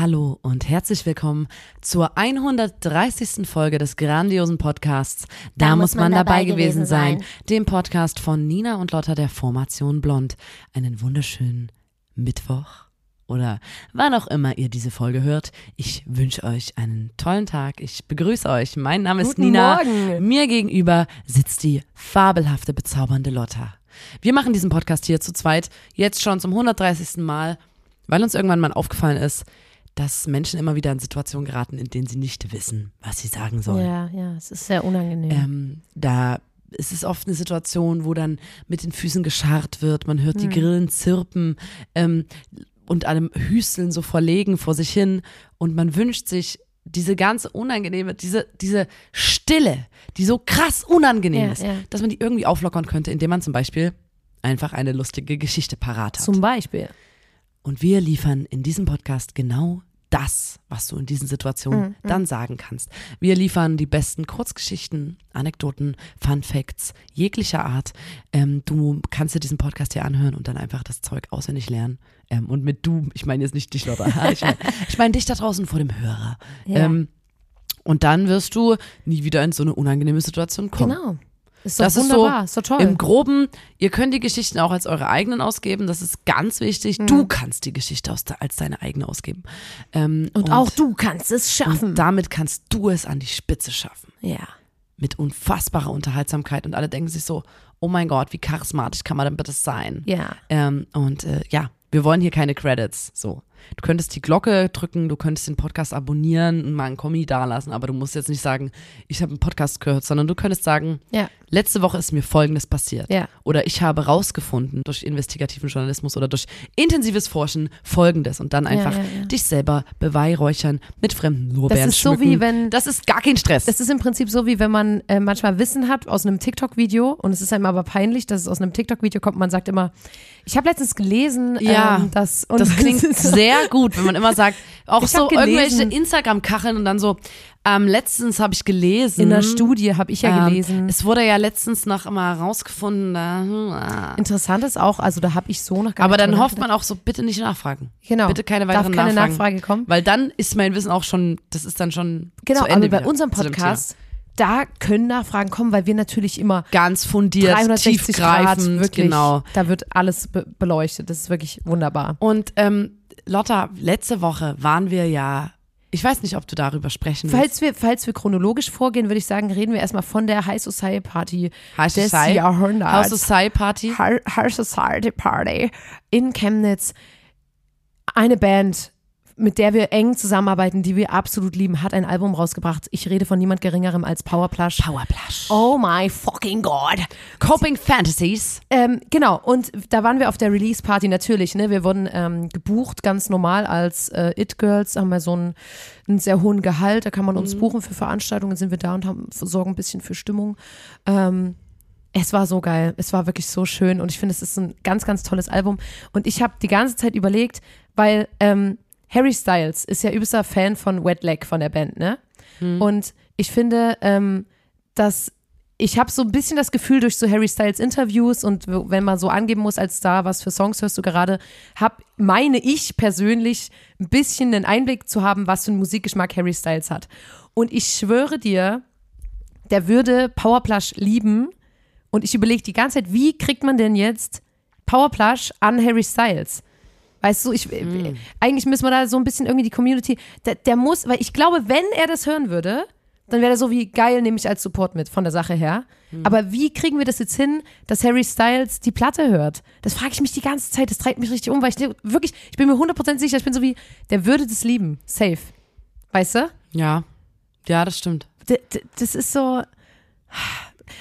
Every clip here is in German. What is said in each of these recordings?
Hallo und herzlich willkommen zur 130. Folge des grandiosen Podcasts Da, muss man, dabei, gewesen sein, dem Podcast von Nina und Lotta der Formation Blond. Einen wunderschönen Mittwoch oder wann auch immer ihr diese Folge hört. Ich wünsche euch einen tollen Tag. Ich begrüße euch. Mein Name ist Guten Nina. Morgen. Mir gegenüber sitzt die fabelhafte, bezaubernde Lotta. Wir machen diesen Podcast hier zu zweit, jetzt schon zum 130. Mal, weil uns irgendwann mal aufgefallen ist, dass Menschen immer wieder in Situationen geraten, in denen sie nicht wissen, was sie sagen sollen. Ja, ja, es ist sehr unangenehm. Ähm, da ist es oft eine Situation, wo dann mit den Füßen gescharrt wird, man hört Hm. die Grillen zirpen ähm, und allem Hüsteln so verlegen vor sich hin und man wünscht sich diese ganze unangenehme, diese, diese Stille, die so krass unangenehm Ja, ist, ja. dass man die irgendwie auflockern könnte, indem man zum Beispiel einfach eine lustige Geschichte parat hat. Zum Beispiel. Und wir liefern in diesem Podcast genau das, was du in diesen Situationen dann sagen kannst. Wir liefern die besten Kurzgeschichten, Anekdoten, Fun Facts jeglicher Art. Ähm, du kannst dir diesen Podcast hier anhören und dann einfach das Zeug auswendig lernen. Ähm, und mit du, ich meine jetzt nicht dich, Lotta. Ich meine ich mein dich da draußen vor dem Hörer. Ja. Ähm, und dann wirst du nie wieder in so eine unangenehme Situation kommen. Genau. Ist doch Das ist wunderbar, so ist doch toll. im Groben, ihr könnt die Geschichten auch als eure eigenen ausgeben, das ist ganz wichtig. Du kannst die Geschichte aus, als deine eigene ausgeben. Ähm, und, auch du kannst es schaffen. Und damit kannst du es an die Spitze schaffen. ja. Mit unfassbarer Unterhaltsamkeit. Und alle denken sich so, oh mein Gott, wie charismatisch kann man denn bitte sein? Ja. Ähm, und äh, ja, wir wollen hier keine Credits. So. Du könntest die Glocke drücken, du könntest den Podcast abonnieren und mal einen Kommi dalassen, aber du musst jetzt nicht sagen, ich habe einen Podcast gehört, sondern du könntest sagen, Ja. letzte Woche ist mir Folgendes passiert. Ja. Oder ich habe rausgefunden durch investigativen Journalismus oder durch intensives Forschen Folgendes und dann einfach ja, dich selber beweihräuchern mit fremden Lorbeeren Das ist so schmücken. wie wenn- Das ist gar kein Stress. Das ist im Prinzip so, wie wenn man äh, manchmal Wissen hat aus einem TikTok-Video und es ist einem aber peinlich, dass es aus einem TikTok-Video kommt. Man sagt immer, ich habe letztens gelesen, Ja, ähm, dass und das klingt sehr gut, wenn man immer sagt, auch Ich so irgendwelche Instagram-Kacheln und dann so, ähm, letztens habe ich gelesen. in der Studie habe ich ja ähm, gelesen. Es wurde ja letztens noch immer herausgefunden. Da, Interessant ist auch, also da habe ich so noch gar aber dann hofft man auch so, bitte nicht nachfragen. Genau. Bitte keine Darf weiteren keine Nachfragen. Nachfrage kommen. Weil dann ist mein Wissen auch schon, das ist dann schon Genau, zu Ende aber bei unserem Podcast, da können Nachfragen kommen, weil wir natürlich immer. Ganz fundiert, 360 Grad, tiefgreifend, wirklich, genau. da wird alles be beleuchtet. Das ist wirklich wunderbar. Und ähm, Lotta, letzte Woche waren wir ja, ich weiß nicht, ob du darüber sprechen willst. Falls wir, falls wir chronologisch vorgehen, würde ich sagen, reden wir erstmal von der High Society Party High des Society- Jahrhunderts. House Society Party. High, High Society Party in Chemnitz. Eine Band, mit der wir eng zusammenarbeiten, die wir absolut lieben, hat ein Album rausgebracht. Ich rede von niemand Geringerem als Powerplush. Powerplush. Oh my fucking God. Coping Fantasies. Ähm, genau, und da waren wir auf der Release-Party natürlich, ne? Wir wurden ähm, gebucht, ganz normal als äh, It-Girls, haben wir so einen, einen sehr hohen Gehalt, da kann man uns buchen für Veranstaltungen, sind wir da und haben, sorgen ein bisschen für Stimmung. Ähm, es war so geil, es war wirklich so schön und ich finde, es ist ein ganz, ganz tolles Album. Und ich habe die ganze Zeit überlegt, weil ähm, Harry Styles ist ja übelster Fan von Wet Leg von der Band, ne? Und ich finde, ähm, dass ich habe so ein bisschen das Gefühl durch so Harry Styles Interviews und wenn man so angeben muss als Star, was für Songs hörst du gerade, hab, meine ich persönlich ein bisschen einen Einblick zu haben, was für einen Musikgeschmack Harry Styles hat. Und ich schwöre dir, der würde Powerplush lieben und ich überlege die ganze Zeit, wie kriegt man denn jetzt Powerplush an Harry Styles? Weißt du, ich, eigentlich müssen wir da so ein bisschen irgendwie die Community, der, der muss, weil ich glaube, wenn er das hören würde, dann wäre er so wie geil, nehme ich als Support mit von der Sache her. Aber wie kriegen wir das jetzt hin, dass Harry Styles die Platte hört? Das frage ich mich die ganze Zeit, das treibt mich richtig um, weil ich wirklich, ich bin mir 100% sicher, ich bin so wie, der würde das lieben, safe. Weißt du? Ja. Ja, das stimmt. D das ist so.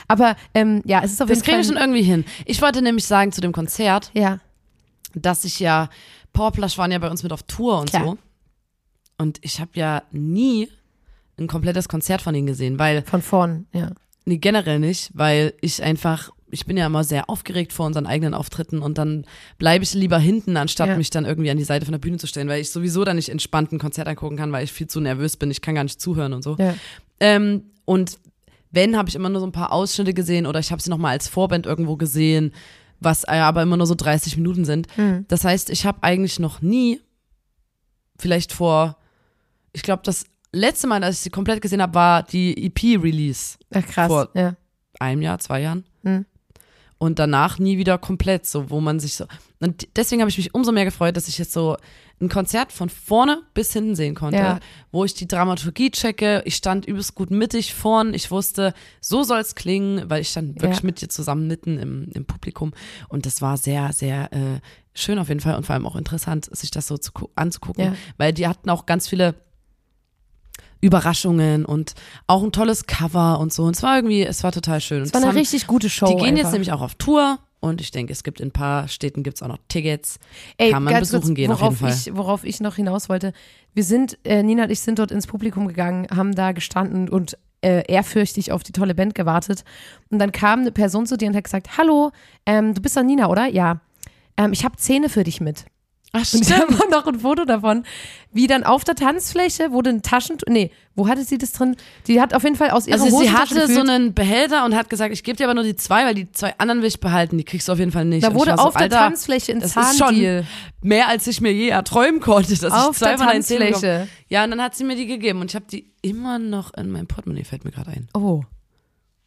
Aber ähm, ja, es ist auf Das jeden kriegen Fall. wir schon irgendwie hin. Ich wollte nämlich sagen zu dem Konzert, ja, dass ich ja, Powerplush waren ja bei uns mit auf Tour und Klar. so. Und ich habe ja nie ein komplettes Konzert von ihnen gesehen, weil, Von vorn, ja. nee, generell nicht, weil ich einfach, ich bin ja immer sehr aufgeregt vor unseren eigenen Auftritten und dann bleibe ich lieber hinten, anstatt Ja. mich dann irgendwie an die Seite von der Bühne zu stellen, weil ich sowieso dann nicht entspannt ein Konzert angucken kann, weil ich viel zu nervös bin, ich kann gar nicht zuhören und so. ja. Ähm, und wenn, habe ich immer nur so ein paar Ausschnitte gesehen oder ich habe sie nochmal als Vorband irgendwo gesehen, was äh, aber immer nur so 30 Minuten sind. Hm. Das heißt, ich habe eigentlich noch nie, vielleicht vor, ich glaube, das letzte Mal, als ich sie komplett gesehen habe, war die EP-Release. Ach, krass. Vor- ja. Einem Jahr, zwei Jahren. Hm. Und danach nie wieder komplett, so wo man sich so. Und deswegen habe ich mich umso mehr gefreut, dass ich jetzt so ein Konzert von vorne bis hinten sehen konnte, Ja. wo ich die Dramaturgie checke. Ich stand übelst gut mittig vorn. Ich wusste, so soll es klingen, weil ich stand wirklich Ja. mit dir zusammen mitten im, im Publikum. Und das war sehr, sehr äh, schön auf jeden Fall und vor allem auch interessant, sich das so zu, gu- anzugucken, Ja. weil die hatten auch ganz viele Überraschungen und auch ein tolles Cover und so. Und es war irgendwie, es war total schön. Es war eine haben- richtig gute Show. die gehen jetzt einfach. nämlich auch auf Tour und ich denke, es gibt in ein paar Städten gibt's auch noch Tickets. Ey, kann man besuchen kurz, gehen auf worauf jeden Fall. Ich, worauf ich noch hinaus wollte. Wir sind, äh, Nina und ich sind dort ins Publikum gegangen, haben da gestanden und äh, ehrfürchtig auf die tolle Band gewartet. Und dann kam eine Person zu dir und hat gesagt, hallo, ähm, du bist doch Nina, oder? Ja. Ähm, ich habe Zähne für dich mit. Ach, Und da war noch ein Foto davon, wie dann auf der Tanzfläche wurde ein Taschentuch, nee, wo hatte sie das drin? Die hat auf jeden Fall aus ihrer Also sie hatte so einen Behälter und hat gesagt, ich gebe dir aber nur die zwei, weil die zwei anderen will ich behalten. Die kriegst du auf jeden Fall nicht. da ich wurde war so, auf der Alter, Tanzfläche ein Zahndeal. mehr, als ich mir je erträumen konnte, dass Auf ich der Zähne bekomme. Tanzfläche. Ja, und dann hat sie mir die gegeben und ich habe die immer noch in meinem Portemonnaie, fällt mir gerade ein. Oh.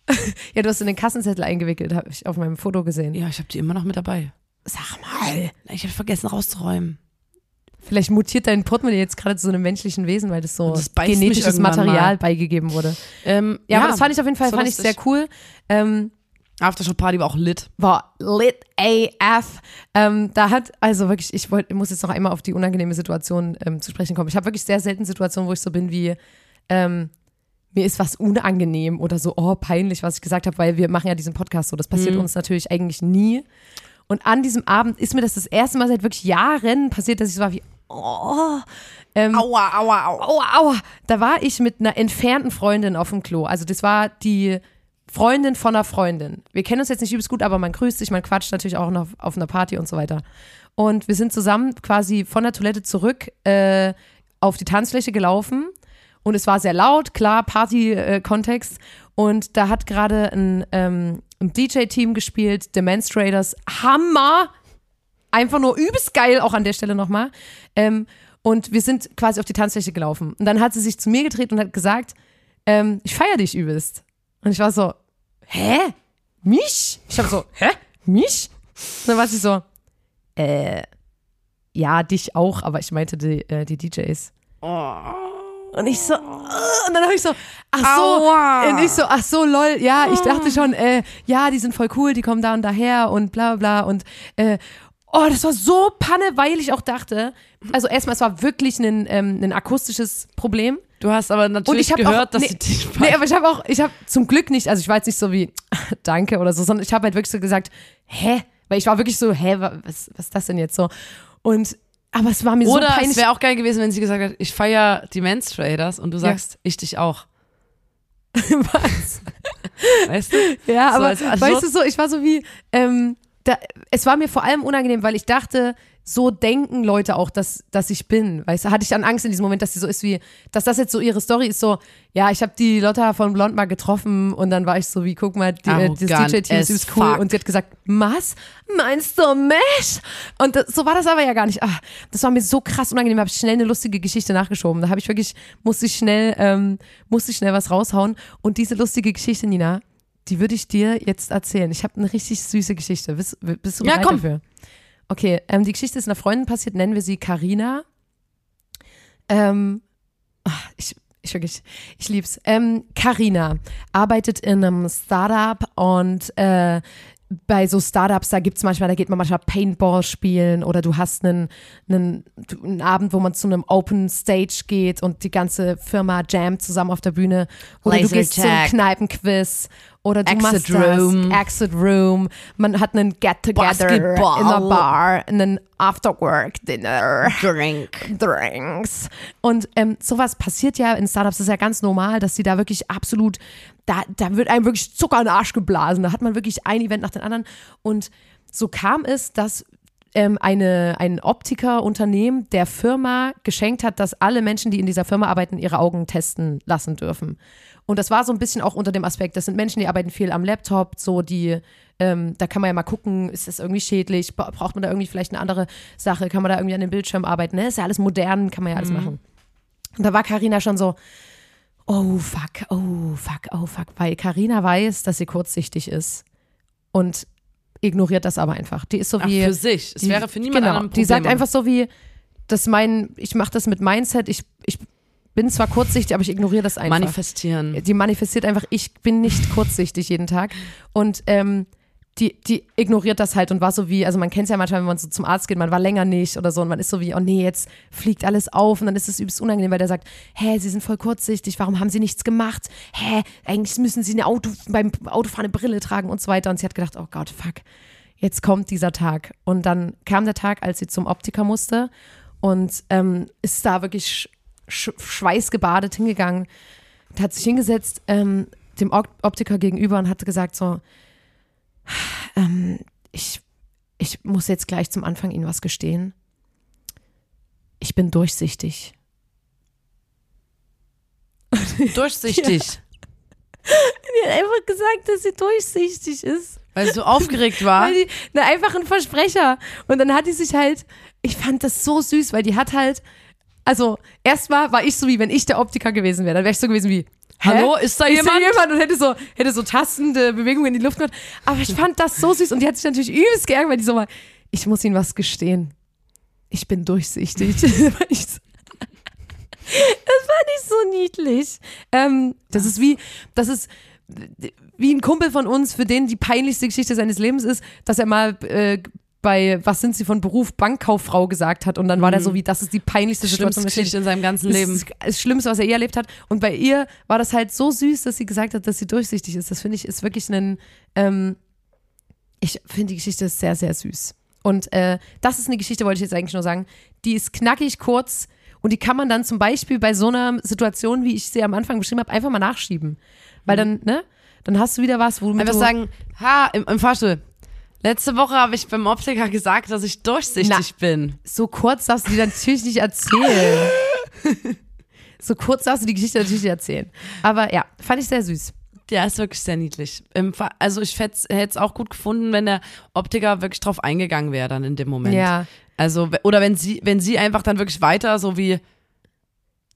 ja, du hast in den Kassenzettel eingewickelt, habe ich auf meinem Foto gesehen. Ja, ich habe die immer noch mit dabei. Sag mal. Ich habe vergessen rauszuräumen. Vielleicht mutiert dein Portemonnaie jetzt gerade zu so einem menschlichen Wesen, weil das so das genetisches Material mal. beigegeben wurde. Ähm, Ja, aber das fand ich auf jeden Fall so fand ich sehr cool. Ähm, Aftershow Party war auch lit. war lit AF. Ähm, da hat, also wirklich, ich wollte, muss jetzt noch einmal auf die unangenehme Situation ähm, zu sprechen kommen. Ich habe wirklich sehr selten Situationen, wo ich so bin wie, ähm, mir ist was unangenehm oder so, oh, peinlich, was ich gesagt habe, weil wir machen ja diesen Podcast so. Das passiert Mhm. uns natürlich eigentlich nie. Und an diesem Abend ist mir das das erste Mal seit wirklich Jahren passiert, dass ich so war wie, oh, ähm, Aua, aua, aua. aua, aua. Da war ich mit einer entfernten Freundin auf dem Klo. Also das war die Freundin von einer Freundin. Wir kennen uns jetzt nicht übelst gut, aber man grüßt sich, man quatscht natürlich auch noch auf einer Party und so weiter. Und wir sind zusammen quasi von der Toilette zurück äh, auf die Tanzfläche gelaufen. Und es war sehr laut, klar, Party-Kontext. und da hat gerade ein, ähm, ein DJ-Team gespielt, The Menstruators. Hammer! Einfach nur übelst geil, auch an der Stelle nochmal. Ähm, und wir sind quasi auf die Tanzfläche gelaufen. Und dann hat sie sich zu mir gedreht und hat gesagt, ähm, ich feiere dich übelst. Und ich war so, hä? Mich? Ich habe so, hä? Mich? Und dann war sie so, äh, ja, dich auch, aber ich meinte die, äh, die DJs. Und ich so, und dann habe ich so, ach so, Aua. und ich so, ach so, lol, ja, ich dachte schon, äh, ja, die sind voll cool, die kommen da und daher und bla bla und äh, oh, das war so panne, weil ich auch dachte, also erstmal, es war wirklich ein, ähm, ein akustisches Problem. Du hast aber natürlich gehört, auch, dass nee, sie dich nee, aber ich habe auch, ich habe zum Glück nicht, also ich war jetzt nicht so wie Danke oder so, sondern ich habe halt wirklich so gesagt, hä? Weil ich war wirklich so, hä, wa- was, was ist das denn jetzt so? Und aber es war mir Oder so es peinlich. wäre auch geil gewesen, wenn sie gesagt hat, ich feiere die Menstruators und du sagst, ich dich auch. was? Weißt du? Ja, So aber als Antwort? weißt du so, ich war so wie, ähm, da, es war mir vor allem unangenehm, weil ich dachte, so denken Leute auch, dass, dass ich bin. Weißt du, hatte ich dann Angst in diesem Moment, dass sie so ist wie, dass das jetzt so ihre Story ist, so, ja, ich habe die Lotta von Blond mal getroffen und dann war ich so wie, guck mal, die, äh, das Arrogant DJ-Team ist cool fuck. und sie hat gesagt, was? Meinst du mich? Und das, so war das aber ja gar nicht. Ah, das war mir so krass unangenehm, habe ich schnell eine lustige Geschichte nachgeschoben. Da habe ich wirklich, musste ich schnell, ähm, musste ich schnell was raushauen und diese lustige Geschichte, Nina, die würde ich dir jetzt erzählen. Ich habe eine richtig süße Geschichte. Bist, bist du Ja, bereit komm. dafür? Okay, ähm, die Geschichte ist einer Freundin passiert, nennen wir sie Karina. Ähm, ach, ich, ich wirklich, ich lieb's. Ähm, Carina arbeitet in einem Startup und äh, bei so Startups, da gibt's manchmal, da geht man manchmal Paintball spielen oder du hast einen, einen, einen Abend, wo man zu einem Open Stage geht und die ganze Firma jammt zusammen auf der Bühne. Oder du gehst zum Lasertag. Kneipenquiz oder du Exit machst das, Room. Exit Room. Man hat einen Get-Together in a Bar, einen After-Work-Dinner. Drink. Drinks. Und ähm, sowas passiert ja in Startups, das ist ja ganz normal, dass sie da wirklich absolut, da, da wird einem wirklich Zucker in den Arsch geblasen. Da hat man wirklich ein Event nach dem anderen. Und so kam es, dass ähm, eine, ein Optikerunternehmen der Firma geschenkt hat, dass alle Menschen, die in dieser Firma arbeiten, ihre Augen testen lassen dürfen. Und das war so ein bisschen auch unter dem Aspekt, das sind Menschen, die arbeiten viel am Laptop, so die, ähm, da kann man ja mal gucken, ist das irgendwie schädlich, Bra- braucht man da irgendwie vielleicht eine andere Sache, kann man da irgendwie an dem Bildschirm arbeiten, ne? ist ja alles modern, kann man ja alles machen. Und da war Karina schon so, oh fuck, oh fuck, oh fuck, weil Karina weiß, dass sie kurzsichtig ist und ignoriert das aber einfach. Die ist so Ach, wie für sich. Es die- wäre für niemand genau, Die sagt einfach so wie, das mein, ich mache das mit Mindset, ich, ich bin zwar kurzsichtig, aber ich ignoriere das einfach. manifestieren. die manifestiert einfach, ich bin nicht kurzsichtig jeden Tag. Und ähm, die, die ignoriert das halt und war so wie, also man kennt es ja manchmal, wenn man so zum Arzt geht, man war länger nicht oder so und man ist so wie, oh nee, jetzt fliegt alles auf und dann ist es übelst unangenehm, weil der sagt, hä, Sie sind voll kurzsichtig, warum haben Sie nichts gemacht? Hä, eigentlich müssen Sie eine Auto, beim Autofahren eine Brille tragen und so weiter. Und sie hat gedacht, oh Gott, fuck, jetzt kommt dieser Tag. Und dann kam der Tag, als sie zum Optiker musste und ähm, ist da wirklich sch schweißgebadet hingegangen, hat sich hingesetzt, ähm, dem Op Optiker gegenüber und hat gesagt so, ähm, ich, ich muss jetzt gleich zum Anfang Ihnen was gestehen. Ich bin durchsichtig. Durchsichtig. Die hat einfach gesagt, dass sie durchsichtig ist. Weil sie so aufgeregt war. Weil die, na, einfach ein Versprecher. Und dann hat die sich halt, ich fand das so süß, weil die hat halt, also erstmal war ich so wie, wenn ich der Optiker gewesen wäre, dann wäre ich so gewesen wie, Hä? Hallo, ist da ist jemand? da jemand und hätte so, hätte so tastende Bewegungen in die Luft gemacht. Aber ich fand das so süß und die hat sich natürlich übelst geärgert, weil die so war, ich muss Ihnen was gestehen. Ich bin durchsichtig. das fand ich so- das fand ich so niedlich. Ähm, das ist wie, das ist wie ein Kumpel von uns, für den die peinlichste Geschichte seines Lebens ist, dass er mal äh, bei Was sind Sie von Beruf Bankkauffrau gesagt hat und dann war der so wie, das ist die peinlichste Schlimmste. Geschichte in seinem ganzen Das Leben. ist das Schlimmste, was er je erlebt hat. Und bei ihr war das halt so süß, dass sie gesagt hat, dass sie durchsichtig ist. Das finde ich ist wirklich ein, ähm, ich finde die Geschichte sehr, sehr süß. Und äh, das ist eine Geschichte, wollte ich jetzt eigentlich nur sagen, die ist knackig kurz und die kann man dann zum Beispiel bei so einer Situation, wie ich sie am Anfang beschrieben habe, einfach mal nachschieben. Weil dann, ne, dann hast du wieder was, Einfach du sagen, ha, im, im Fahrstuhl. Letzte Woche habe ich beim Optiker gesagt, dass ich durchsichtig bin. so kurz darfst du die natürlich nicht erzählen. so kurz darfst du die Geschichte natürlich nicht erzählen. Aber ja, fand ich sehr süß. Ja, ist wirklich sehr niedlich. Also ich hätte es auch gut gefunden, wenn der Optiker wirklich drauf eingegangen wäre dann in dem Moment. Ja. Also, oder wenn sie, wenn sie einfach dann wirklich weiter so wie,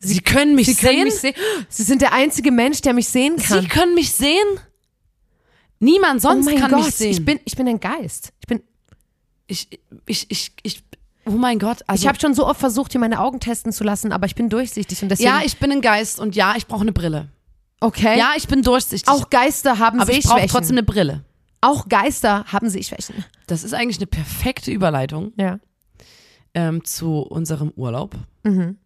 sie, können mich Sie sehen? können mich sehen. Sie sind der einzige Mensch, der mich sehen kann. Sie können mich sehen? Niemand sonst oh kann Gott, mich sehen. ich bin, ich bin ein Geist. Ich bin, ich, ich, ich, ich, oh mein Gott. Also, ich habe schon so oft versucht, hier meine Augen testen zu lassen, aber ich bin durchsichtig und deswegen. ja, ich bin ein Geist und ja, ich brauche eine Brille. okay. Ja, ich bin durchsichtig. Auch Geister haben aber ich Sehschwächen. brauche trotzdem eine Brille. Auch Geister haben Sehschwächen. Das ist eigentlich eine perfekte Überleitung Ja. ähm, zu unserem Urlaub. Mhm.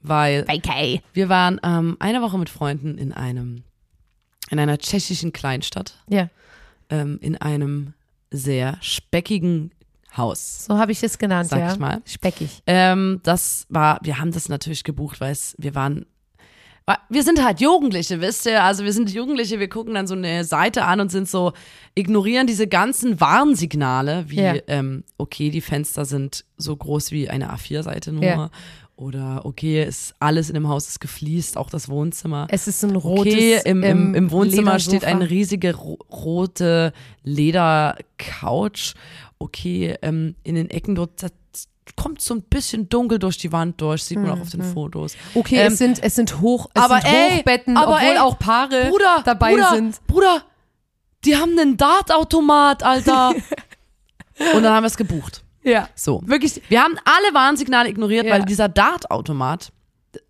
Weil Okay. wir waren ähm, eine Woche mit Freunden in einem, in einer tschechischen Kleinstadt, Ja. ähm, in einem sehr speckigen Haus. So habe ich es genannt, Sag ja. ich mal. Speckig. Ähm, das war, wir haben das natürlich gebucht, weil es, wir waren, wir sind halt Jugendliche, wisst ihr? Also wir sind Jugendliche, wir gucken dann so eine Seite an und sind so, ignorieren diese ganzen Warnsignale, wie, Ja. ähm, okay, die Fenster sind so groß wie eine A4-Seite nur. Ja. Oder okay, ist alles in dem Haus ist gefliest, auch das Wohnzimmer. Es ist ein rotes. Okay, im, im, im Wohnzimmer steht eine riesige ro rote Ledercouch. Okay, ähm, in den Ecken dort das kommt so ein bisschen dunkel durch die Wand durch, sieht man auch auf den Fotos. Okay, Ähm, es sind, es sind Hoch, es aber sind ey, Hochbetten, aber obwohl ey, auch Paare Bruder, dabei Bruder, sind. Bruder, die haben einen Dartautomat, Alter. Und dann haben wir es gebucht. Ja. So. Wirklich, Wir haben alle Warnsignale ignoriert, Ja. weil dieser Dartautomat,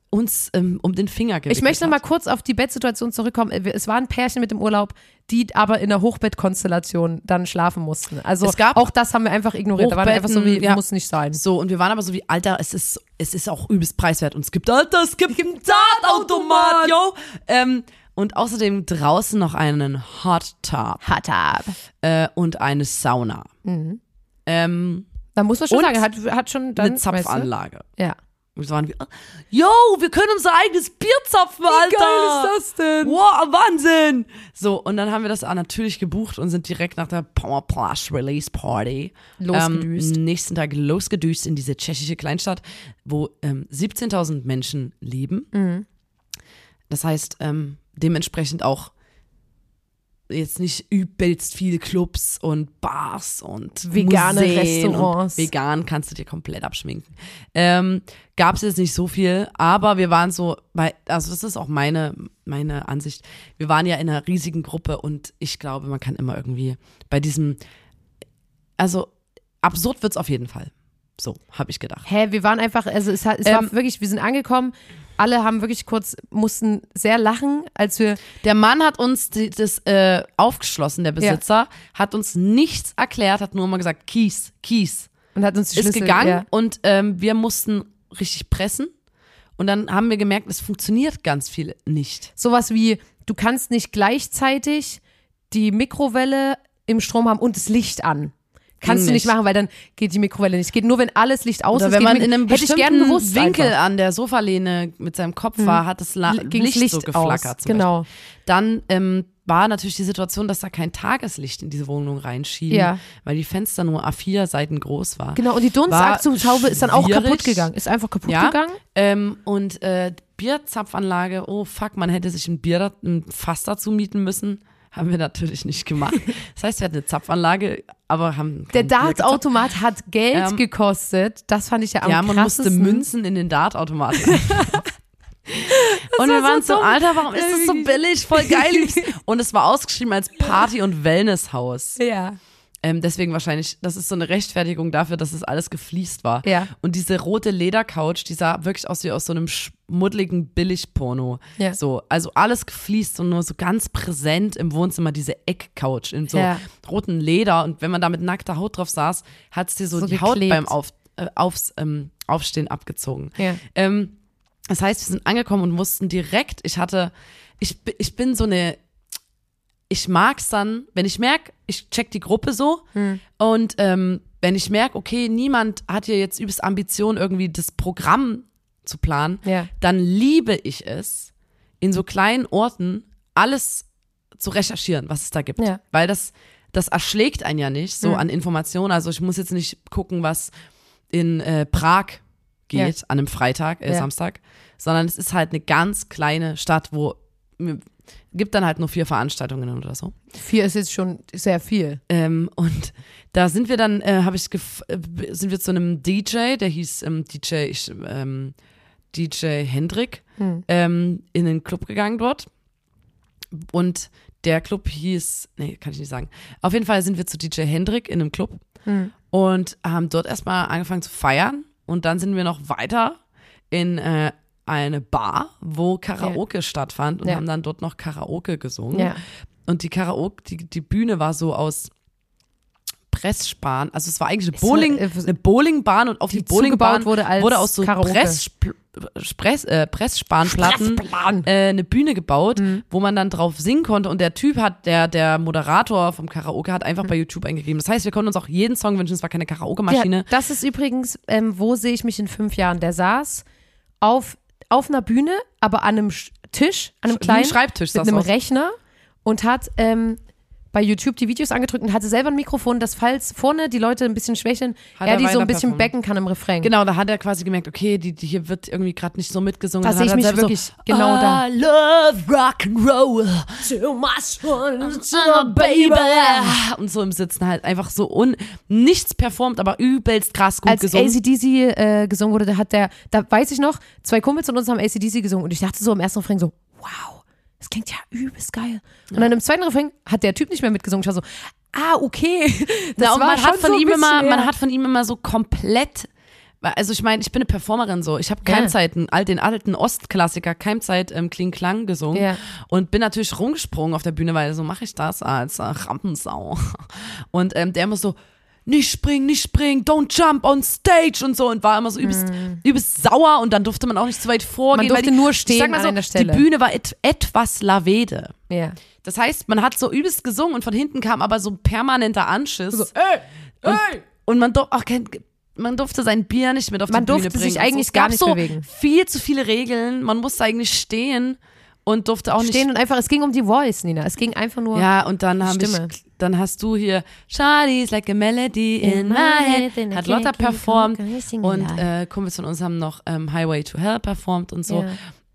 uns ähm, um den Finger gewickelt Ich möchte noch mal hat. kurz auf die Bettsituation zurückkommen. Äh, Es war ein Pärchen mit dem Urlaub, die aber in der Hochbettkonstellation dann schlafen mussten. Also Es gab auch das haben wir einfach ignoriert. Da waren einfach so wie, ja. muss nicht sein. So, und wir waren aber so wie, Alter, es ist, es ist auch übelst preiswert. Und es gibt, Alter, es gibt einen Dartautomat, yo. Ähm, und außerdem draußen noch einen Hot Tub Hot ab. äh, und eine Sauna. Mhm. Ähm, Da muss man schon Und sagen, hat, hat schon dann, eine weißt du? Zapfanlage. Ja. Und so waren wir, yo, wir können unser eigenes Bier zapfen, Alter. das denn? Wow, Wahnsinn! So, und dann haben wir das auch natürlich gebucht und sind direkt nach der Power Plus Release Party Losgedüst. Ähm, nächsten Tag losgedüst in diese tschechische Kleinstadt, wo ähm, 17.000 Menschen leben. Mhm. Das heißt, ähm, dementsprechend auch jetzt nicht übelst viele Clubs und Bars und Vegane Museen Restaurants. Und vegan kannst du dir komplett abschminken. Ähm, Gab es jetzt nicht so viel, aber wir waren so, bei, also das ist auch meine, meine Ansicht. Wir waren ja in einer riesigen Gruppe und ich glaube, man kann immer irgendwie bei diesem, also absurd wird's auf jeden Fall. So, habe ich gedacht. Hä, wir waren einfach, also es, hat, es war Ähm, wirklich, wir sind angekommen, alle haben wirklich kurz, mussten sehr lachen, als wir, Der Mann hat uns die, das äh, aufgeschlossen, der Besitzer, hat uns nichts erklärt, hat nur mal gesagt, Kies, Kies. und hat uns die Ist Schlüssel, gegangen Ja. und ähm, wir mussten richtig pressen. Und dann haben wir gemerkt, es funktioniert ganz viel nicht. Sowas wie, du kannst nicht gleichzeitig die Mikrowelle im Strom haben und das Licht an. Kannst Ging du nicht nicht. machen, weil dann geht die Mikrowelle nicht. Geht nur, wenn alles Licht aus Oder ist. wenn man in einem bestimmten gern gewusst Winkel einfach. an der Sofalehne mit seinem Kopf war, hat das La Ging's Licht, so geflackert. Genau. Beispiel. Dann ähm, war natürlich die Situation, dass da kein Tageslicht in diese Wohnung reinschien, Ja. weil die Fenster nur A4 Seiten groß war. Genau, und die Dunstabzugshaube ist dann auch kaputt gegangen. Ist einfach kaputt Ja. gegangen. Ähm, und äh, Bierzapfanlage, oh fuck, man hätte sich ein Bier, ein Fass dazu mieten müssen. Haben wir natürlich nicht gemacht. Das heißt, wir hatten eine Zapfanlage, aber haben. Der. Dartautomat hat Geld Ähm, gekostet. Das fand ich ja am Ja, man musste krassesten. Münzen in den Dartautomaten. und wir war waren so so. Alter, warum ist das so billig? Voll geil. und es war ausgeschrieben als Party- und Wellnesshaus. Ja. Ähm, deswegen wahrscheinlich, das ist so eine Rechtfertigung dafür, dass es alles gefliest war. Ja. Und diese rote Ledercouch, die sah wirklich aus wie aus so einem schmuddeligen Billigporno. Ja. So, also alles gefliest und nur so ganz präsent im Wohnzimmer diese Eckcouch in so Ja. roten Leder. Und wenn man da mit nackter Haut drauf saß, hat es dir so, So die Haut geklebt. beim Auf, äh, aufs, ähm, Aufstehen abgezogen. Ja. Ähm, das heißt, wir sind angekommen und mussten direkt, ich hatte, ich, ich bin so eine, ich mag's dann, wenn ich merke, ich check die Gruppe so Hm. und ähm, wenn ich merke, okay, niemand hat hier jetzt übelst Ambition, irgendwie das Programm zu planen, Ja. dann liebe ich es, in so kleinen Orten alles zu recherchieren, was es da gibt. Ja. Weil das, das erschlägt einen ja nicht so Mhm. an Informationen. Also ich muss jetzt nicht gucken, was in äh, Prag geht an einem Freitag, äh, Ja. Samstag, sondern es ist halt eine ganz kleine Stadt, wo gibt dann halt nur vier Veranstaltungen oder so. Vier ist jetzt schon sehr viel. Ähm, und da sind wir dann, äh, habe ich gef äh, sind wir zu einem DJ, der hieß ähm, DJ, ich, ähm, DJ Hendrik, Hm. ähm, in den Club gegangen dort. Und der Club hieß, nee, kann ich nicht sagen. Auf jeden Fall sind wir zu DJ Hendrik in einem Club Hm. und haben dort erstmal angefangen zu feiern. Und dann sind wir noch weiter in äh, eine Bar, wo Karaoke stattfand und Ja. haben dann dort noch Karaoke gesungen. Ja. Und die Karaoke, die, die Bühne war so aus Pressspan. Also es war eigentlich eine, Bowling, äh, eine Bowlingbahn und auf die, die Bowlingbahn wurde als aus so. Press, Press, äh, Pressspanplatten äh, eine Bühne gebaut, Mhm. wo man dann drauf singen konnte. Und der Typ hat, der, der Moderator vom Karaoke hat einfach bei YouTube eingegeben. Das heißt, wir konnten uns auch jeden Song wünschen. Es war keine Karaoke-Maschine. Ja, das ist übrigens, ähm, wo sehe ich mich in fünf Jahren? Der saß auf, auf einer Bühne, aber an einem Sch- Tisch, an einem kleinen, Schreibtisch mit einem. Rechner und hat ähm, bei YouTube die Videos angedrückt und hatte selber ein Mikrofon, dass falls vorne die Leute ein bisschen schwächeln, Hat er die so ein bisschen performt. becken kann im Refrain. Genau, da hat er quasi gemerkt, okay, die, die hier wird irgendwie gerade nicht so mitgesungen. Da sehe ich mich wirklich so, genau da. I love rock and roll. Too much fun, baby. Und so im Sitzen halt einfach so un nichts performt, aber übelst krass gut Als gesungen. ACDC äh, gesungen wurde, da hat der, da weiß ich noch, zwei Kumpels von uns haben ACDC gesungen und ich dachte so im ersten Refrain so, wow, das klingt ja übelst geil. Und dann im zweiten Refrain hat der Typ nicht mehr mitgesungen. Ich war so, ah, okay. Das war man hat von so ihm immer, man ja. hat von ihm immer so komplett Also ich meine, ich bin eine Performerin so. Ich habe Keimzeiten, all den alten Ostklassiker Keimzeit ähm, Kling Klang gesungen Ja. und bin natürlich rumgesprungen auf der Bühne, weil so mache ich das als äh, Rampensau. Und ähm, der immer so nicht springen, nicht springen, don't jump on stage und so und war immer so übelst, übelst sauer und dann durfte man auch nicht zu weit vorgehen. Man durfte die, nur ich stehen sag mal an so, einer Stelle. Die Bühne war et, etwas lavede. Ja. Das heißt, man hat so übelst gesungen und von hinten kam aber so ein permanenter Anschiss. ey, und, und man, durf, auch kein, man durfte sein Bier nicht mit auf Man die Bühne durfte bringen. sich und so. eigentlich es gar gab nicht so bewegen. viel zu viele Regeln. Man musste eigentlich stehen und durfte auch Stehen nicht. und einfach, es ging um die Voice, Nina. Es ging einfach nur. Ja, und dann habe ich, dann hast du hier Charlie's like a melody in my head, hat Lotta performt und äh, Kumpels von uns haben noch ähm, Highway to Hell performt und so. Ja.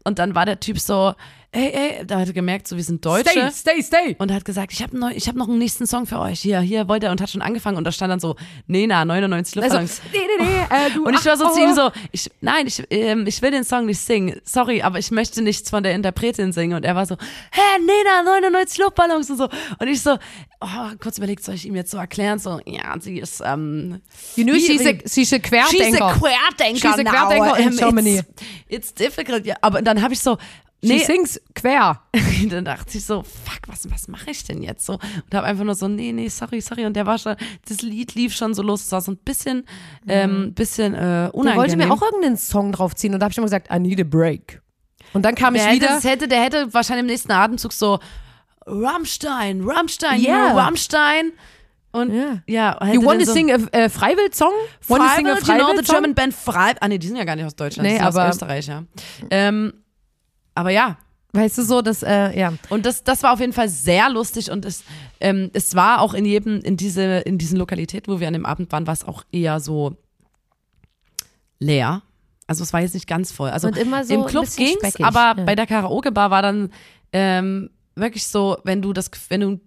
Und dann war der Typ so, ey, ey, da hat er gemerkt, so wir sind Deutsche. stay, stay. Und hat gesagt, ich habe neu, ich hab noch einen nächsten Song für euch. Hier, hier wollte er und hat schon angefangen. Und da stand dann so, Nena, 99 Luftballons. Also, nee, nee, nee, äh, du, und ich war so ach, zu ihm oh. so, ich, nein, ich, ähm, ich will den Song nicht singen. Sorry, aber ich möchte nichts von der Interpretin singen. Und er war so, hä, Nena, 99 Luftballons und so. Und ich so, oh, kurz überlegt, soll ich ihm jetzt so erklären? So, ja, sie ist, ähm, You Wie- she's a, she's a She's Querdenker. a Querdenker She's a now. Querdenker in Ähm, Germany. It's, it's difficult. Ja, aber dann habe ich so, She nee, sings quer. dann dachte ich so, fuck, was, was mache ich denn jetzt so? Und habe einfach nur so, nee, nee, sorry, sorry. Und der war schon, das Lied lief schon so los. Es war so ein bisschen, ähm, bisschen äh, Der unangenehm. wollte mir auch irgendeinen Song draufziehen und da habe ich immer gesagt, I need a break. Und dann kam ich der hätte, wieder. das hätte, der hätte wahrscheinlich im nächsten Atemzug so, Rammstein, Rammstein, Yeah. you know, Rammstein. Und Ja. ja, You want to so, sing a, a Freiwild-Song? Want to sing a Freiwild, you know, the? German Band Freiwild. Ah, nee, die sind ja gar nicht aus Deutschland, Nee, die sind aber- aus Österreich, ja. Ähm, aber ja, Weißt du so, dass, äh, ja. Und das, das war auf jeden Fall sehr lustig und es, ähm, es war auch in jedem, in diese, in diesen Lokalitäten, wo wir an dem Abend waren, war es auch eher so leer. Also es war jetzt nicht ganz voll. Also so im Club ging's, speckig, aber ja. bei der Karaoke-Bar war dann ähm, wirklich so, wenn du das, wenn du,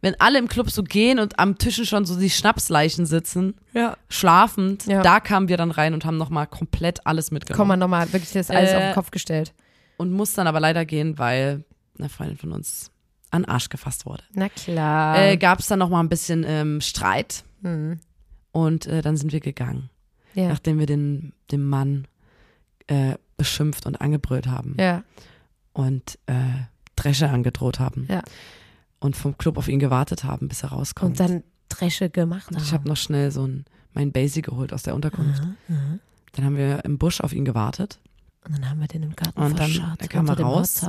wenn alle im Club so gehen und am Tischen schon so die Schnapsleichen sitzen, Ja. schlafend, Ja. da kamen wir dann rein und haben nochmal komplett alles mitgenommen. Komm mal nochmal, wirklich das alles Äh, auf den Kopf gestellt. Und muss dann aber leider gehen, weil eine Freundin von uns an den Arsch gefasst wurde. Na klar. Äh, Gab es dann noch mal ein bisschen ähm, Streit hm. und äh, dann sind wir gegangen, Ja. nachdem wir den, den Mann äh, beschimpft und angebrüllt haben ja. und äh, Dresche angedroht haben Ja. und vom Club auf ihn gewartet haben, bis er rauskommt. Und dann Dresche gemacht. Und ich habe noch schnell so ein, mein Basie geholt aus der Unterkunft. Mhm. Dann haben wir im Busch auf ihn gewartet. Und dann haben wir den im Garten Und dann verscharrt. kam er raus.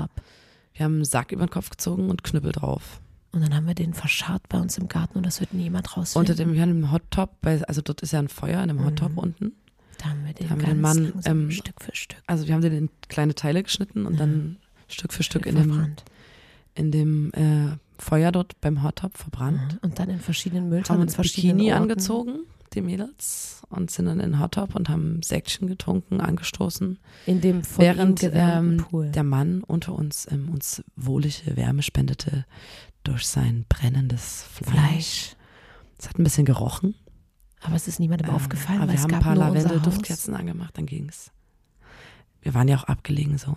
Wir haben einen Sack über den Kopf gezogen und Knüppel drauf. Und dann haben wir den verscharrt bei uns im Garten und das wird niemand rausfinden. Unter dem, wir haben einen Hot Top, weil, also dort ist ja ein Feuer in dem Hot Top Mhm. unten. da haben wir den haben wir den Mann, ähm, Stück für Stück Also wir haben den in kleine Teile geschnitten und dann Stück für Stück in dem, in dem äh, Feuer dort beim Hot Top verbrannt. Mhm. Und dann in verschiedenen Haben Mülltonnen, in uns Bikini Orten. angezogen, die Mädels, und sind dann in den Hot Top und haben Säckchen getrunken, angestoßen, In dem von während ähm, Pool. der Mann unter uns ähm, uns wohlige Wärme spendete durch sein brennendes Fleisch. Es hat ein bisschen gerochen. Aber es ist niemandem Ähm, aufgefallen, aber wir haben ein paar. Lavendel-Duftkerzen angemacht, dann ging's. Wir waren ja auch abgelegen so.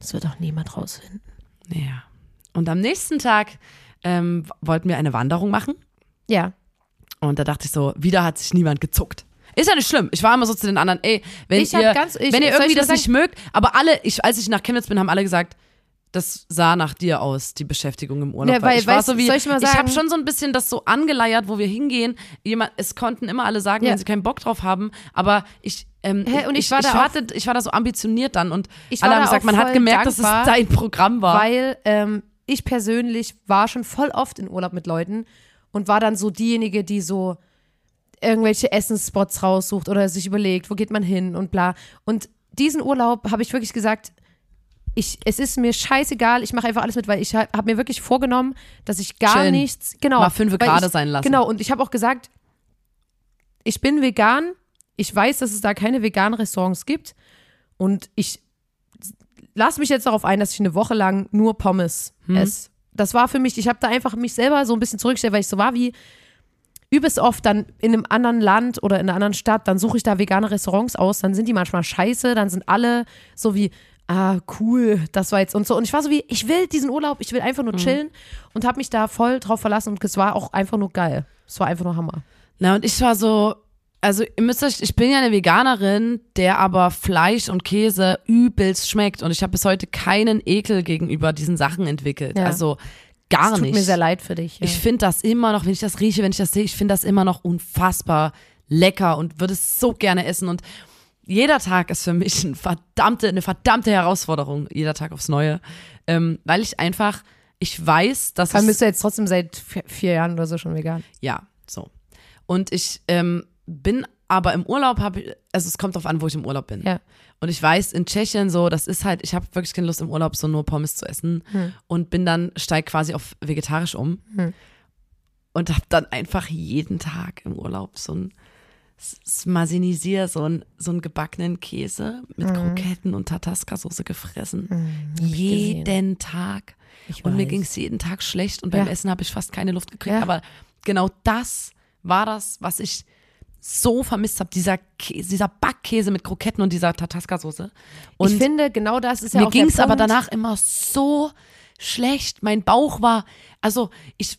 Das wird auch niemand rausfinden. Ja. Und am nächsten Tag ähm, wollten wir eine Wanderung machen. Ja. Und da dachte ich so, wieder hat sich niemand gezuckt. Ist ja nicht schlimm. Ich war immer so zu den anderen, ey, wenn Ich ihr, ganz- ich- wenn ihr irgendwie ich das mal nicht mögt, aber alle, ich, als ich nach Chemnitz bin, haben alle gesagt, das sah nach dir aus, die Beschäftigung im Urlaub. Ja, weil, ich war weißt- so wie, soll ich mal ich habe sagen- schon so ein bisschen das so angeleiert, wo wir hingehen. Jemand, es konnten immer alle sagen, Ja. wenn sie keinen Bock drauf haben, aber ich, ähm, Hä, und ich ich, war ich, da auch- hatte, ich war da so ambitioniert dann und Ich alle war haben gesagt, man hat gemerkt, dass es dein Programm war. Weil ähm, ich persönlich war schon voll oft in Urlaub mit Leuten und war dann so diejenige, die so irgendwelche Essensspots raussucht oder sich überlegt, wo geht man hin und bla. Und diesen Urlaub habe ich wirklich gesagt, ich, es ist mir scheißegal, ich mache einfach alles mit, weil ich habe hab mir wirklich vorgenommen, dass ich gar Chillen. nichts, genau. Mal weil gerade ich- sein lassen. Genau, und ich habe auch gesagt, ich bin vegan, ich weiß, dass es da keine veganen Restaurants gibt und ich lass mich jetzt darauf ein, dass ich eine Woche lang nur Pommes Hm. esse. Das war für mich, ich habe da einfach mich selber so ein bisschen zurückgestellt, weil ich so war wie übelst oft dann in einem anderen Land oder in einer anderen Stadt, dann suche ich da vegane Restaurants aus, dann sind die manchmal scheiße, dann sind alle so wie, ah, cool, das war jetzt und so. Und ich war so wie, ich will diesen Urlaub, ich will einfach Mhm. nur chillen und habe mich da voll drauf verlassen und es war auch einfach nur geil. Es war einfach nur Hammer. Na, und ich war so, Also ihr müsst euch, ich bin ja eine Veganerin, der aber Fleisch und Käse übelst schmeckt und ich habe bis heute keinen Ekel gegenüber diesen Sachen entwickelt. Ja. Also gar Es tut nicht. mir sehr leid für dich. Ja. Ich finde das immer noch, wenn ich das rieche, wenn ich das sehe, ich finde das immer noch unfassbar lecker und würde es so gerne essen. Und jeder Tag ist für mich ein verdammte, eine verdammte Herausforderung, jeder Tag aufs Neue. Ähm, weil ich einfach, ich weiß, dass es, bist du jetzt trotzdem seit vier, vier Jahren oder so schon vegan. ja, so. Und ich ähm, bin aber im Urlaub, habe ich, also es kommt drauf an, wo ich im Urlaub bin. Ja. Und ich weiß, in Tschechien so, das ist halt, ich habe wirklich keine Lust im Urlaub so nur Pommes zu essen und bin dann, steig quasi auf vegetarisch um und habe dann einfach jeden Tag im Urlaub so ein Smasinisier, so ein so einen gebackenen Käse mit Kroketten und Tataska-Soße gefressen. jeden Tag. Ich Und mir weiß. ging es jeden Tag schlecht und beim Ja. Essen habe ich fast keine Luft gekriegt. Ja. Aber genau das war das, was ich so vermisst habe. Dieser, Käse, dieser Backkäse mit Kroketten und dieser Tataska-Soße. Und ich finde, genau das ist ja mir auch der ging es aber danach immer so schlecht. Mein Bauch war, also ich,